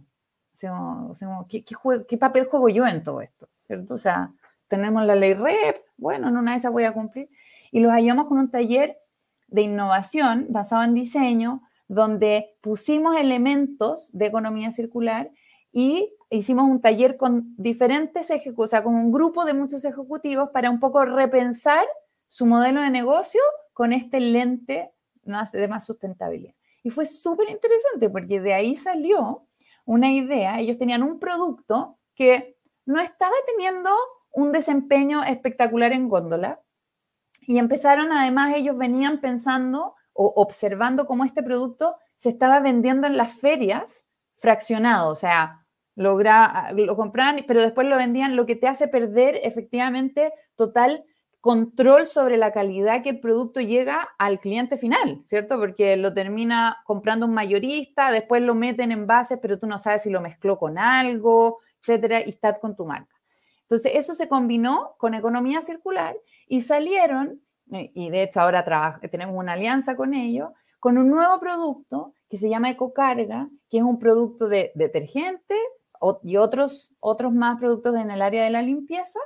O sea, ¿qué, qué, papel juego yo en todo esto? ¿cierto? O sea, tenemos la ley REP, bueno, en una de esas voy a cumplir. Y los hallamos con un taller de innovación basado en diseño, donde pusimos elementos de economía circular y hicimos un taller con diferentes ejecutivos, o sea, con un grupo de muchos ejecutivos para un poco repensar su modelo de negocio con este lente de más sustentabilidad. Y fue súper interesante porque de ahí salió una idea, ellos tenían un producto que no estaba teniendo un desempeño espectacular en góndola y empezaron además, ellos venían pensando o observando cómo este producto se estaba vendiendo en las ferias fraccionado, o sea, logra, lo compraban, pero después lo vendían, lo que te hace perder efectivamente total control sobre la calidad que el producto llega al cliente final, ¿cierto? Porque lo termina comprando un mayorista, después lo meten en envases, pero tú no sabes si lo mezcló con algo, etcétera, y está con tu marca. Entonces, eso se combinó con economía circular y salieron, eh, y de hecho ahora tenemos una alianza con ellos, con un nuevo producto que se llama Ecocarga, que es un producto de detergente y otros, otros más productos en el área de la limpieza,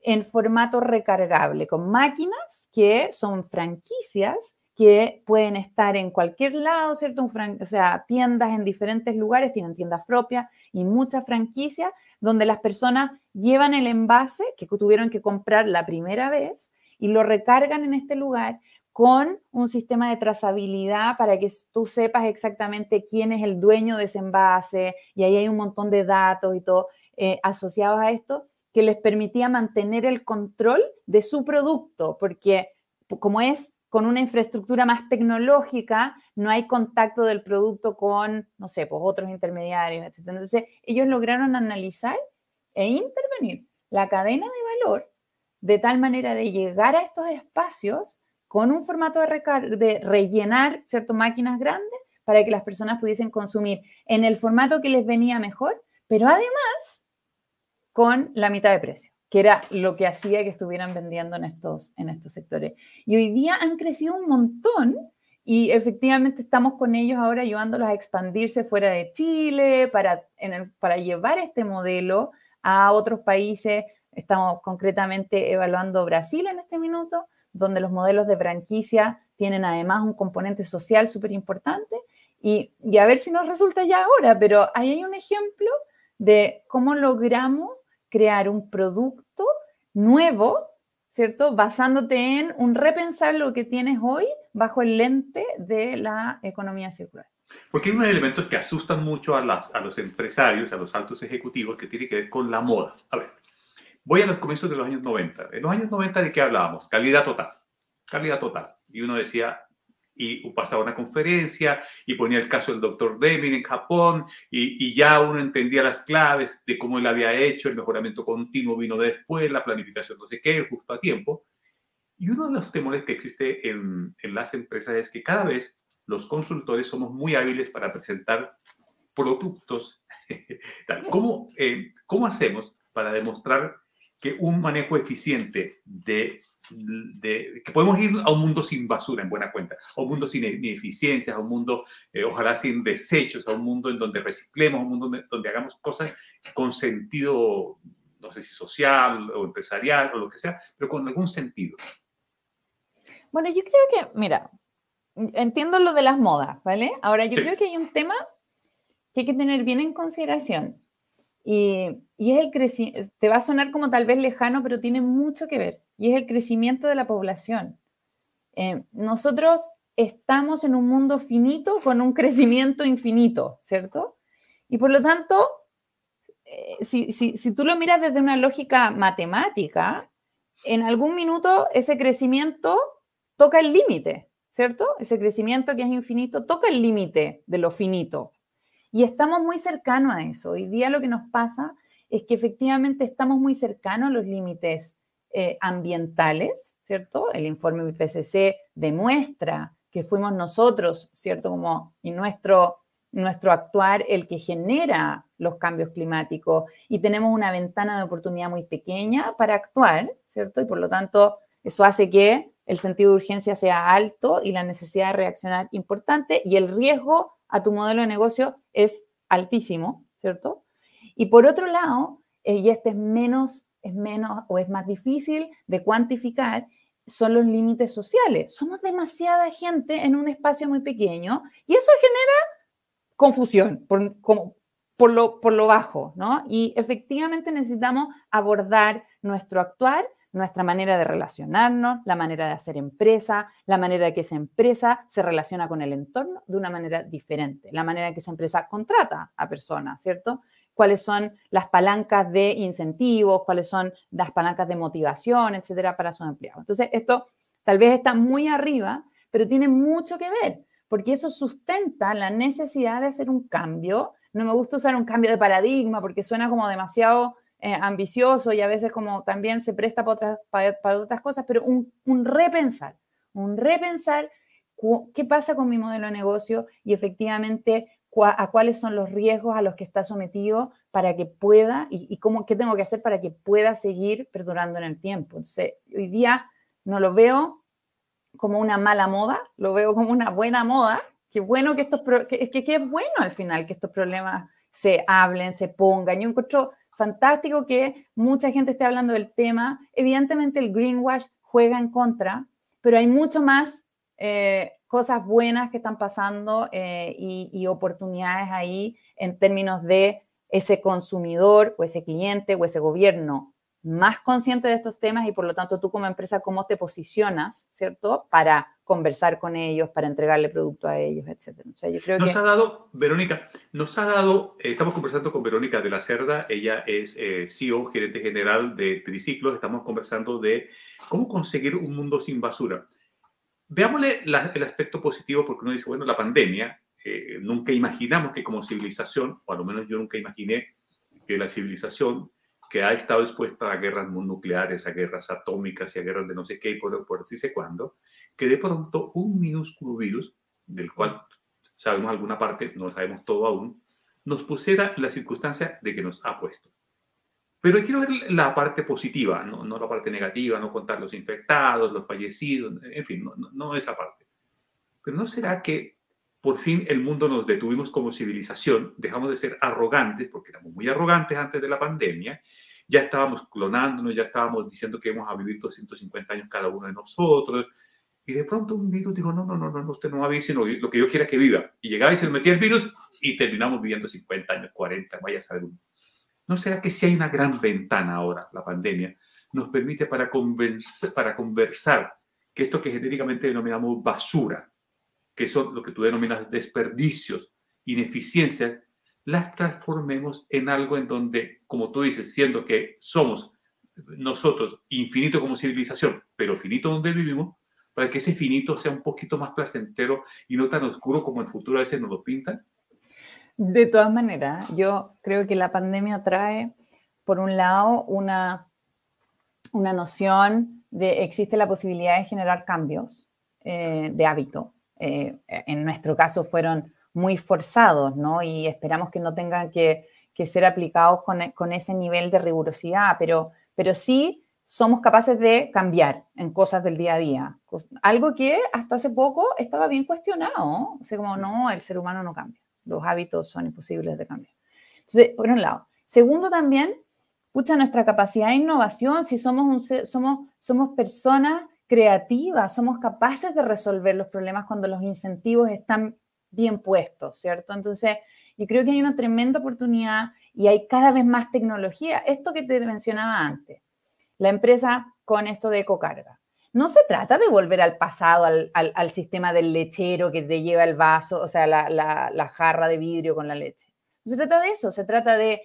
en formato recargable, con máquinas que son franquicias que pueden estar en cualquier lado, ¿cierto? o sea, tiendas en diferentes lugares, tienen tiendas propias y muchas franquicias donde las personas llevan el envase que tuvieron que comprar la primera vez y lo recargan en este lugar con un sistema de trazabilidad para que tú sepas exactamente quién es el dueño de ese envase y ahí hay un montón de datos y todo eh, asociados a esto que les permitía mantener el control de su producto, porque como es con una infraestructura más tecnológica, no hay contacto del producto con, no sé, pues otros intermediarios, etc. Entonces, ellos lograron analizar e intervenir la cadena de valor de tal manera de llegar a estos espacios con un formato de, de rellenar ciertas máquinas grandes para que las personas pudiesen consumir en el formato que les venía mejor, pero además con la mitad de precio, que era lo que hacía que estuvieran vendiendo en estos, en estos sectores. Y hoy día han crecido un montón y efectivamente estamos con ellos ahora ayudándolos a expandirse fuera de Chile para, para llevar este modelo a otros países. Estamos concretamente evaluando Brasil en este minuto, donde los modelos de franquicia tienen además un componente social súper importante. Y, y, a ver si nos resulta ya ahora, pero ahí hay un ejemplo de cómo logramos crear un producto nuevo, ¿cierto? Basándote en un repensar lo que tienes hoy bajo el lente de la economía circular. Porque hay unos elementos que asustan mucho a, las, a los empresarios, a los altos ejecutivos, que tiene que ver con la moda. A ver, voy a los comienzos de los años 90. En los años 90, ¿de qué hablábamos? Calidad total. Calidad total. Y uno decía, y pasaba una conferencia y ponía el caso del doctor Deming en Japón y, ya uno entendía las claves de cómo él había hecho, el mejoramiento continuo vino después, la planificación no sé qué, justo a tiempo. Y uno de los temores que existe en, en las empresas es que cada vez los consultores somos muy hábiles para presentar productos. ¿Cómo, eh, ¿Cómo hacemos para demostrar que un manejo eficiente de, de, que podemos ir a un mundo sin basura, en buena cuenta, a un mundo sin ineficiencias, a un mundo eh, ojalá sin desechos, a un mundo en donde reciclemos, a un mundo donde, donde hagamos cosas con sentido, no sé si social o empresarial o lo que sea, pero con algún sentido. Bueno, yo creo que, mira, entiendo lo de las modas, ¿vale? Ahora, yo creo que hay un tema que hay que tener bien en consideración. Y, es el crecimiento, te va a sonar como tal vez lejano, pero tiene mucho que ver. Y es el crecimiento de la población. Eh, nosotros estamos en un mundo finito con un crecimiento infinito, ¿cierto? Y por lo tanto, eh, si, si, si tú lo miras desde una lógica matemática, en algún minuto ese crecimiento toca el límite, ¿cierto? Ese crecimiento que es infinito toca el límite de lo finito. Y estamos muy cercanos a eso. Hoy día lo que nos pasa es que efectivamente estamos muy cercanos a los límites eh, ambientales, ¿cierto? El informe IPCC demuestra que fuimos nosotros, ¿cierto? Como y nuestro, nuestro actuar el que genera los cambios climáticos y tenemos una ventana de oportunidad muy pequeña para actuar, ¿cierto? Y por lo tanto, eso hace que el sentido de urgencia sea alto y la necesidad de reaccionar importante y el riesgo a tu modelo de negocio es altísimo, ¿cierto? Y por otro lado, eh, y este es menos, es menos o es más difícil de cuantificar, son los límites sociales. Somos demasiada gente en un espacio muy pequeño y eso genera confusión por, lo, por lo bajo, ¿no? Y efectivamente necesitamos abordar nuestro actuar nuestra manera de relacionarnos, la manera de hacer empresa, la manera de que esa empresa se relaciona con el entorno de una manera diferente, la manera en que esa empresa contrata a personas, ¿cierto? Cuáles son las palancas de incentivos, cuáles son las palancas de motivación, etcétera, para sus empleados. Entonces, esto tal vez está muy arriba, pero tiene mucho que ver, porque eso sustenta la necesidad de hacer un cambio. No me gusta usar un cambio de paradigma porque suena como demasiado eh, ambicioso y a veces como también se presta para otras, para, otras cosas, pero un, repensar, un repensar qué pasa con mi modelo de negocio y efectivamente a cuáles son los riesgos a los que está sometido para que pueda y, cómo, qué tengo que hacer para que pueda seguir perdurando en el tiempo. Hoy día no lo veo como una mala moda, lo veo como una buena moda. Qué bueno que estos, que, que, que es bueno al final que estos problemas se hablen, se pongan. Yo encuentro fantástico que mucha gente esté hablando del tema. Evidentemente el greenwash juega en contra, pero hay mucho más eh, cosas buenas que están pasando eh, y, y, oportunidades ahí en términos de ese consumidor o ese cliente o ese gobierno más consciente de estos temas y por lo tanto tú como empresa, cómo te posicionas, ¿cierto? Para conversar con ellos, para entregarle producto a ellos, etcétera. O sea, yo creo nos ha dado, Verónica, nos ha dado, eh, estamos conversando con Verónica de la Cerda, ella es eh, CEO, gerente general de Triciclos, estamos conversando de cómo conseguir un mundo sin basura. Veámosle el aspecto positivo porque uno dice, bueno, la pandemia, eh, nunca imaginamos que como civilización, o al menos yo nunca imaginé que la civilización que ha estado expuesta a guerras nucleares, a guerras atómicas y a guerras de no sé qué y por, por sí sé cuándo, que de pronto un minúsculo virus, del cual sabemos alguna parte, no sabemos todo aún, nos pusiera la circunstancia de que nos ha puesto. Pero quiero ver la parte positiva, no, no la parte negativa, no contar los infectados, los fallecidos, en fin, no, no, no esa parte. Pero ¿no será que por fin el mundo nos detuvimos como civilización, dejamos de ser arrogantes, porque éramos muy arrogantes antes de la pandemia, ya estábamos clonándonos, ya estábamos diciendo que íbamos a vivir 250 años cada uno de nosotros, y de pronto un virus dijo, no, no, no, no, usted no va a vivir sino lo que yo quiera que viva. Y llegaba y se metía el virus y terminamos viviendo 50 años, 40, vaya a saber uno. ¿No será que si hay una gran ventana ahora, la pandemia, nos permite para, para conversar que esto que genéricamente denominamos basura, que son lo que tú denominas desperdicios, ineficiencias, las transformemos en algo en donde, como tú dices, siendo que somos nosotros infinito como civilización, pero finito donde vivimos, para que ese finito sea un poquito más placentero y no tan oscuro como el futuro a veces nos lo pintan? De todas maneras, yo creo que la pandemia trae, por un lado, una, una noción de existe la posibilidad de generar cambios eh, de hábito. Eh, en nuestro caso fueron muy forzados, ¿no? Y esperamos que no tengan que, que ser aplicados con, con, ese nivel de rigurosidad, pero pero sí somos capaces de cambiar en cosas del día a día. Algo que hasta hace poco estaba bien cuestionado. O sea, como no, el ser humano no cambia. Los hábitos son imposibles de cambiar. Entonces, por un lado. Segundo, también, pucha, nuestra capacidad de innovación, si somos, un, somos, somos personas creativas, somos capaces de resolver los problemas cuando los incentivos están bien puestos, ¿cierto? Entonces, yo creo que hay una tremenda oportunidad y hay cada vez más tecnología. Esto que te mencionaba antes, la empresa con esto de ecocarga. No se trata de volver al pasado, al, sistema del lechero que te lleva el vaso, o sea, la, jarra de vidrio con la leche. No se trata de eso, se trata de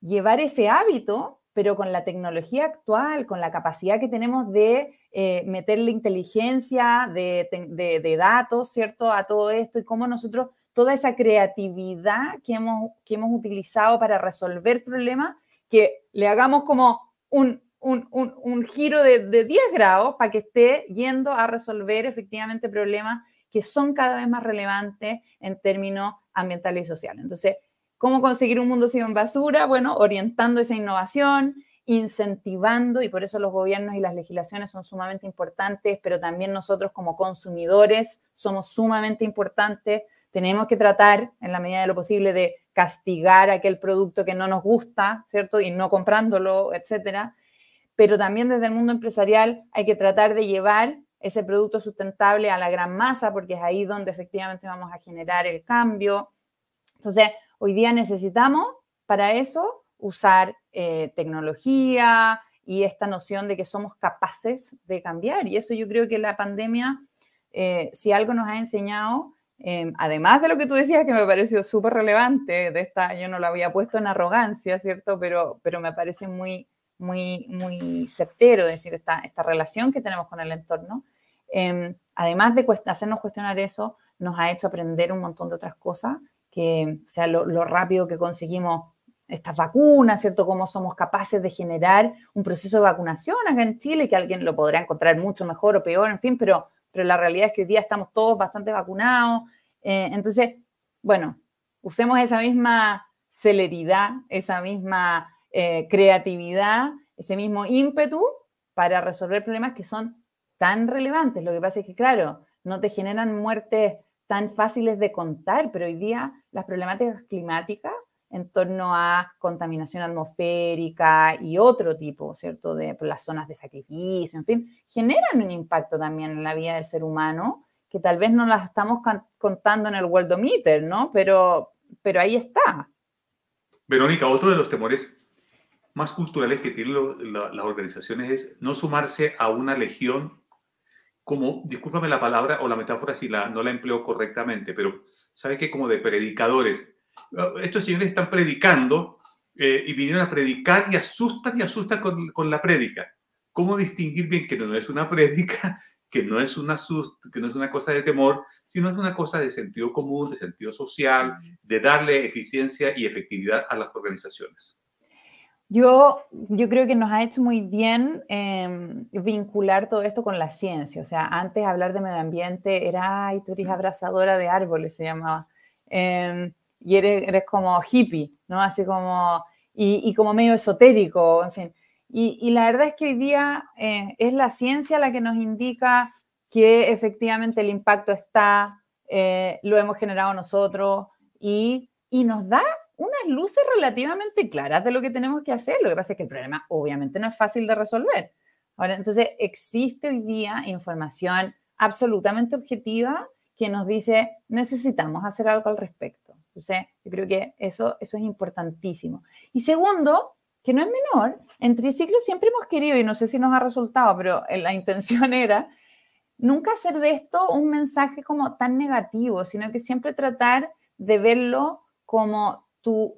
llevar ese hábito, pero con la tecnología actual, con la capacidad que tenemos de eh, meterle inteligencia de, datos, ¿cierto? A todo esto y cómo nosotros, toda esa creatividad que hemos, que hemos utilizado para resolver problemas, que le hagamos como un, un, giro de, de 10 grados para que esté yendo a resolver efectivamente problemas que son cada vez más relevantes en términos ambientales y sociales. Entonces, ¿cómo conseguir un mundo sin basura? Bueno, orientando esa innovación, incentivando, y por eso los gobiernos y las legislaciones son sumamente importantes, pero también nosotros como consumidores somos sumamente importantes. Tenemos que tratar, en la medida de lo posible, de castigar aquel producto que no nos gusta, ¿cierto? Y no comprándolo, etcétera pero también desde el mundo empresarial hay que tratar de llevar ese producto sustentable a la gran masa, porque es ahí donde efectivamente vamos a generar el cambio. Entonces, hoy día necesitamos para eso usar eh, tecnología y esta noción de que somos capaces de cambiar. Y eso yo creo que la pandemia, eh, si algo nos ha enseñado, eh, además de lo que tú decías, que me pareció súper relevante, de esta, yo no lo había puesto en arrogancia, ¿cierto? Pero, pero me parece muy, muy, muy certero, decir, esta, esta relación que tenemos con el entorno, em, además de hacernos cuestionar eso, nos ha hecho aprender un montón de otras cosas, o sea lo, rápido que conseguimos estas vacunas, ¿cierto? Cómo somos capaces de generar un proceso de vacunación acá en Chile, que alguien lo podrá encontrar mucho mejor o peor, en fin, pero, pero la realidad es que hoy día estamos todos bastante vacunados. Eh, entonces, bueno, usemos esa misma celeridad, esa misma eh, creatividad, ese mismo ímpetu para resolver problemas que son tan relevantes. Lo que pasa es que, claro, no te generan muertes tan fáciles de contar, pero hoy día las problemáticas climáticas en torno a contaminación atmosférica y otro tipo, ¿cierto? De las zonas de sacrificio, en fin, generan un impacto también en la vida del ser humano que tal vez no las estamos contando en el Worldometer, ¿no? Pero, pero ahí está. Verónica, otro de los temores más culturales que tienen las organizaciones es no sumarse a una legión como, discúlpame la palabra o la metáfora si la, no la empleo correctamente, pero sabe que como de predicadores. Estos señores están predicando eh, y vinieron a predicar y asustan y asustan con, con la prédica. ¿Cómo distinguir bien que no es una prédica, que no es una, que no es una cosa de temor, sino es una cosa de sentido común, de sentido social, de darle eficiencia y efectividad a las organizaciones? Yo, yo creo que nos ha hecho muy bien em, vincular todo esto con la ciencia. O sea, antes hablar de medio ambiente era, ay, tú eres abrazadora de árboles, se llamaba. Em, y eres, como hippie, ¿no? Así como, y, como medio esotérico, en fin. Y, la verdad es que hoy día eh, es la ciencia la que nos indica que efectivamente el impacto está, eh, lo hemos generado nosotros y, y nos da unas luces relativamente claras de lo que tenemos que hacer. Lo que pasa es que el problema obviamente no es fácil de resolver. Ahora, entonces, existe hoy día información absolutamente objetiva que nos dice, necesitamos hacer algo al respecto. Entonces, yo creo que eso, eso es importantísimo. Y segundo, que no es menor, en Triciclo siempre hemos querido, y no sé si nos ha resultado, pero la intención era nunca hacer de esto un mensaje como tan negativo, sino que siempre tratar de verlo como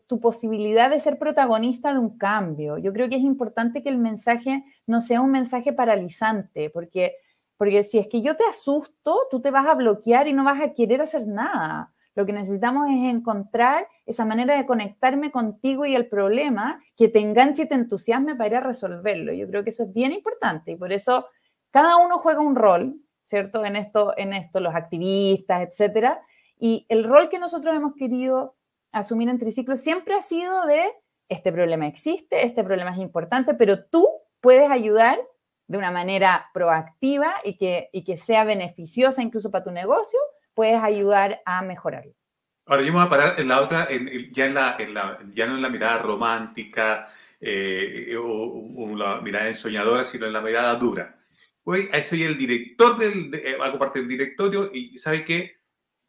tu, posibilidad de ser protagonista de un cambio. Yo creo que es importante que el mensaje no sea un mensaje paralizante, porque, porque si es que yo te asusto, tú te vas a bloquear y no vas a querer hacer nada. Lo que necesitamos es encontrar esa manera de conectarme contigo y el problema que te enganche y te entusiasme para ir a resolverlo. Yo creo que eso es bien importante y por eso cada uno juega un rol, ¿cierto? En esto, en esto los activistas, etcétera. Y el rol que nosotros hemos querido asumir en triciclo siempre ha sido de este problema existe, este problema es importante, pero tú puedes ayudar de una manera proactiva y que, y que sea beneficiosa incluso para tu negocio, puedes ayudar a mejorarlo. Ahora yo me voy a parar en la otra, ya, en la, ya no en la mirada romántica eh, o, la mirada ensoñadora, sino en la mirada dura. Hoy soy el director del, de, hago parte del directorio y ¿sabe qué?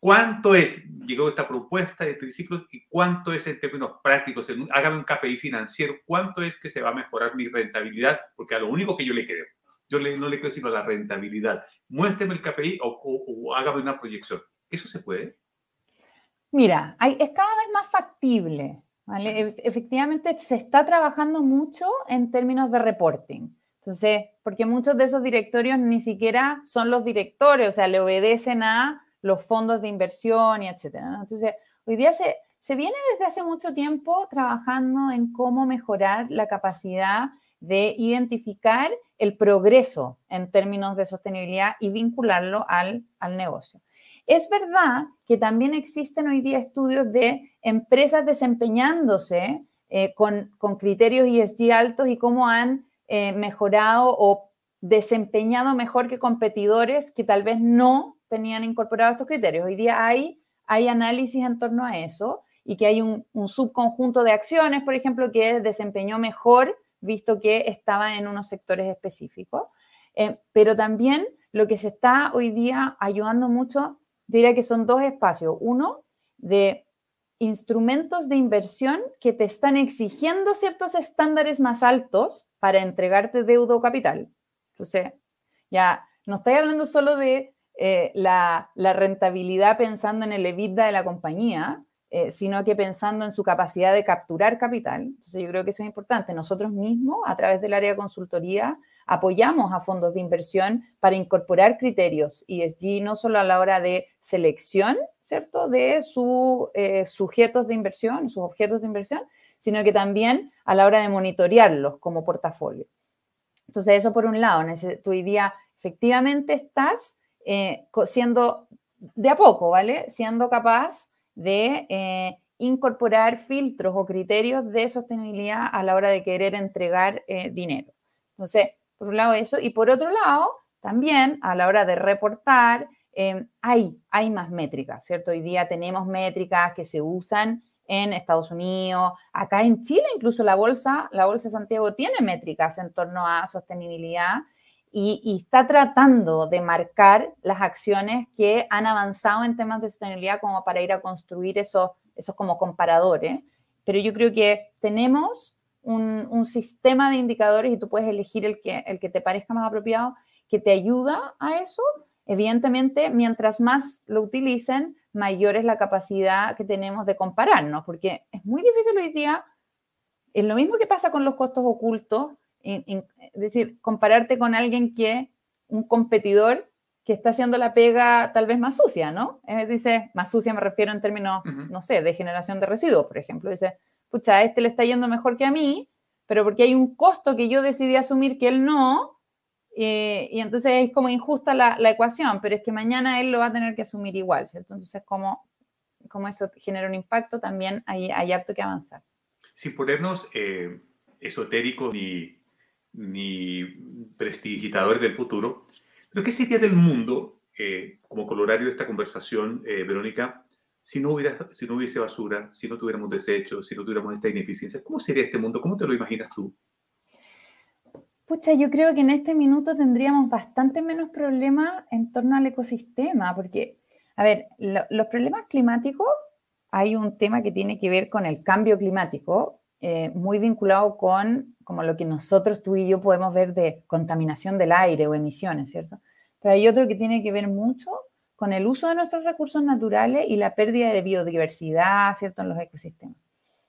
¿Cuánto es? Llegó esta propuesta de triciclos y cuánto es en términos prácticos, hágame un KPI financiero, cuánto es que se va a mejorar mi rentabilidad, porque a lo único que yo le creo, yo no le creo sino a la rentabilidad. Muéstreme el KPI o, hágame una proyección. ¿Eso se puede? Mira, hay, es cada vez más factible. ¿vale? Efectivamente, se está trabajando mucho en términos de reporting. Entonces, porque muchos de esos directorios ni siquiera son los directores, o sea, le obedecen a los fondos de inversión y etcétera. Entonces, hoy día se, se viene desde hace mucho tiempo trabajando en cómo mejorar la capacidad de identificar el progreso en términos de sostenibilidad y vincularlo al, al negocio. Es verdad que también existen hoy día estudios de empresas desempeñándose eh, con, con, criterios ESG altos y cómo han eh, mejorado o desempeñado mejor que competidores que tal vez no tenían incorporados estos criterios. Hoy día hay, hay análisis en torno a eso y que hay un, subconjunto de acciones, por ejemplo, que desempeñó mejor visto que estaba en unos sectores específicos. Eh, pero también lo que se está hoy día ayudando mucho, diría que son dos espacios. Uno, de instrumentos de inversión que te están exigiendo ciertos estándares más altos para entregarte deuda o capital. Entonces, ya no estoy hablando solo de eh, la, rentabilidad pensando en el EBITDA de la compañía, eh, sino que pensando en su capacidad de capturar capital. Entonces yo creo que eso es importante. Nosotros mismos, a través del área de consultoría, apoyamos a fondos de inversión para incorporar criterios ESG no solo a la hora de selección, ¿cierto?, de sus eh, sujetos de inversión, sus objetos de inversión, sino que también a la hora de monitorearlos como portafolio. Entonces, eso por un lado, tú hoy efectivamente estás eh, siendo de a poco, ¿vale? Siendo capaz de eh, incorporar filtros o criterios de sostenibilidad a la hora de querer entregar eh, dinero. Entonces, por un lado eso, y por otro lado, también a la hora de reportar, hay, hay más métricas, ¿cierto? Hoy día tenemos métricas que se usan en Estados Unidos, acá en Chile incluso la bolsa, la bolsa Santiago tiene métricas en torno a sostenibilidad y, está tratando de marcar las acciones que han avanzado en temas de sostenibilidad como para ir a construir esos, esos como comparadores. Pero yo creo que tenemos un, un, sistema de indicadores y tú puedes elegir el que, el que te parezca más apropiado, que te ayuda a eso. Evidentemente, mientras más lo utilicen, mayor es la capacidad que tenemos de compararnos, porque es muy difícil hoy día. Es lo mismo que pasa con los costos ocultos es decir, compararte con alguien que, un competidor que está haciendo la pega tal vez más sucia, ¿no? dice, más sucia me refiero en términos, no sé, de generación de residuos, por ejemplo. Dice, pucha, a este le está yendo mejor que a mí, pero porque hay un costo que yo decidí asumir que él no, eh, y entonces es como injusta la, la, ecuación, pero es que mañana él lo va a tener que asumir igual, ¿cierto? Entonces, como, como eso genera un impacto, también hay, hay harto que avanzar. Sin ponernos eh, esotéricos ni ni prestidigitadores del futuro. Pero ¿qué sería del mundo, eh, como colorario de esta conversación, eh, Verónica, si no, hubiera, si no hubiese basura, si no tuviéramos desechos, si no tuviéramos esta ineficiencia? ¿Cómo sería este mundo? ¿Cómo te lo imaginas tú? Pucha, yo creo que en este minuto tendríamos bastante menos problemas en torno al ecosistema, porque, a ver, los problemas climáticos, hay un tema que tiene que ver con el cambio climático, eh, muy vinculado con como lo que nosotros, tú y yo, podemos ver de contaminación del aire o emisiones, ¿cierto? Pero hay otro que tiene que ver mucho con el uso de nuestros recursos naturales y la pérdida de biodiversidad, ¿cierto?, en los ecosistemas.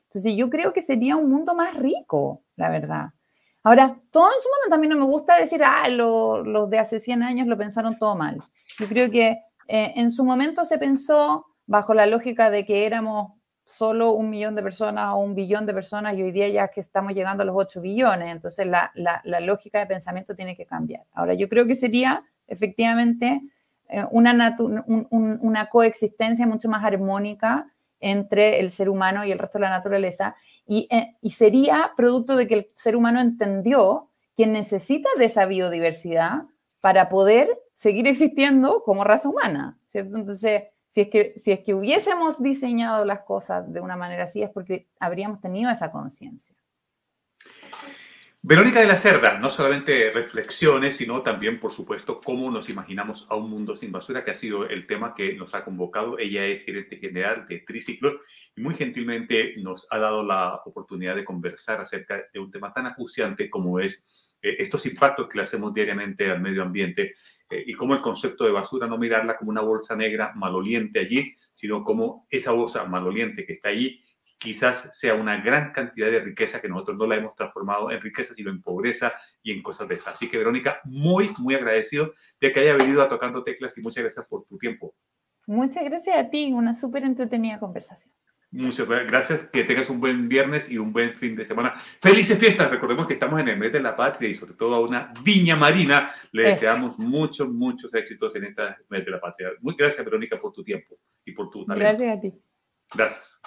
Entonces, yo creo que sería un mundo más rico, la verdad. Ahora, todo en su momento también no me gusta decir, ah, los de hace 100 años lo pensaron todo mal. Yo creo que eh, en su momento se pensó bajo la lógica de que éramos solo un millón de personas o un billón de personas y hoy día ya que estamos llegando a los 8 billones, entonces la, la, lógica de pensamiento tiene que cambiar. Ahora, yo creo que sería efectivamente eh, una, una coexistencia mucho más armónica entre el ser humano y el resto de la naturaleza y, eh, y sería producto de que el ser humano entendió quien necesita de esa biodiversidad para poder seguir existiendo como raza humana, ¿cierto? Entonces, si es que, si es que hubiésemos diseñado las cosas de una manera así, es porque habríamos tenido esa conciencia. Verónica de la Cerda, no solamente reflexiones, sino también, por supuesto, cómo nos imaginamos a un mundo sin basura, que ha sido el tema que nos ha convocado. Ella es gerente general de Triciclo y muy gentilmente nos ha dado la oportunidad de conversar acerca de un tema tan acuciante como es eh, estos impactos que le hacemos diariamente al medio ambiente eh, y cómo el concepto de basura no mirarla como una bolsa negra maloliente allí, sino como esa bolsa maloliente que está allí quizás sea una gran cantidad de riqueza que nosotros no la hemos transformado en riqueza, sino en pobreza y en cosas de esas. Así que, Verónica, muy, muy agradecido de que haya venido a Tocando Teclas y muchas gracias por tu tiempo. Muchas gracias a ti, una súper entretenida conversación. Muchas gracias, que tengas un buen viernes y un buen fin de semana. Felices fiestas, recordemos que estamos en el mes de la patria y sobre todo a una viña marina. Le deseamos muchos, muchos éxitos en este mes de la patria. Muy gracias, Verónica, por tu tiempo y por tu talento. Gracias a ti. Gracias.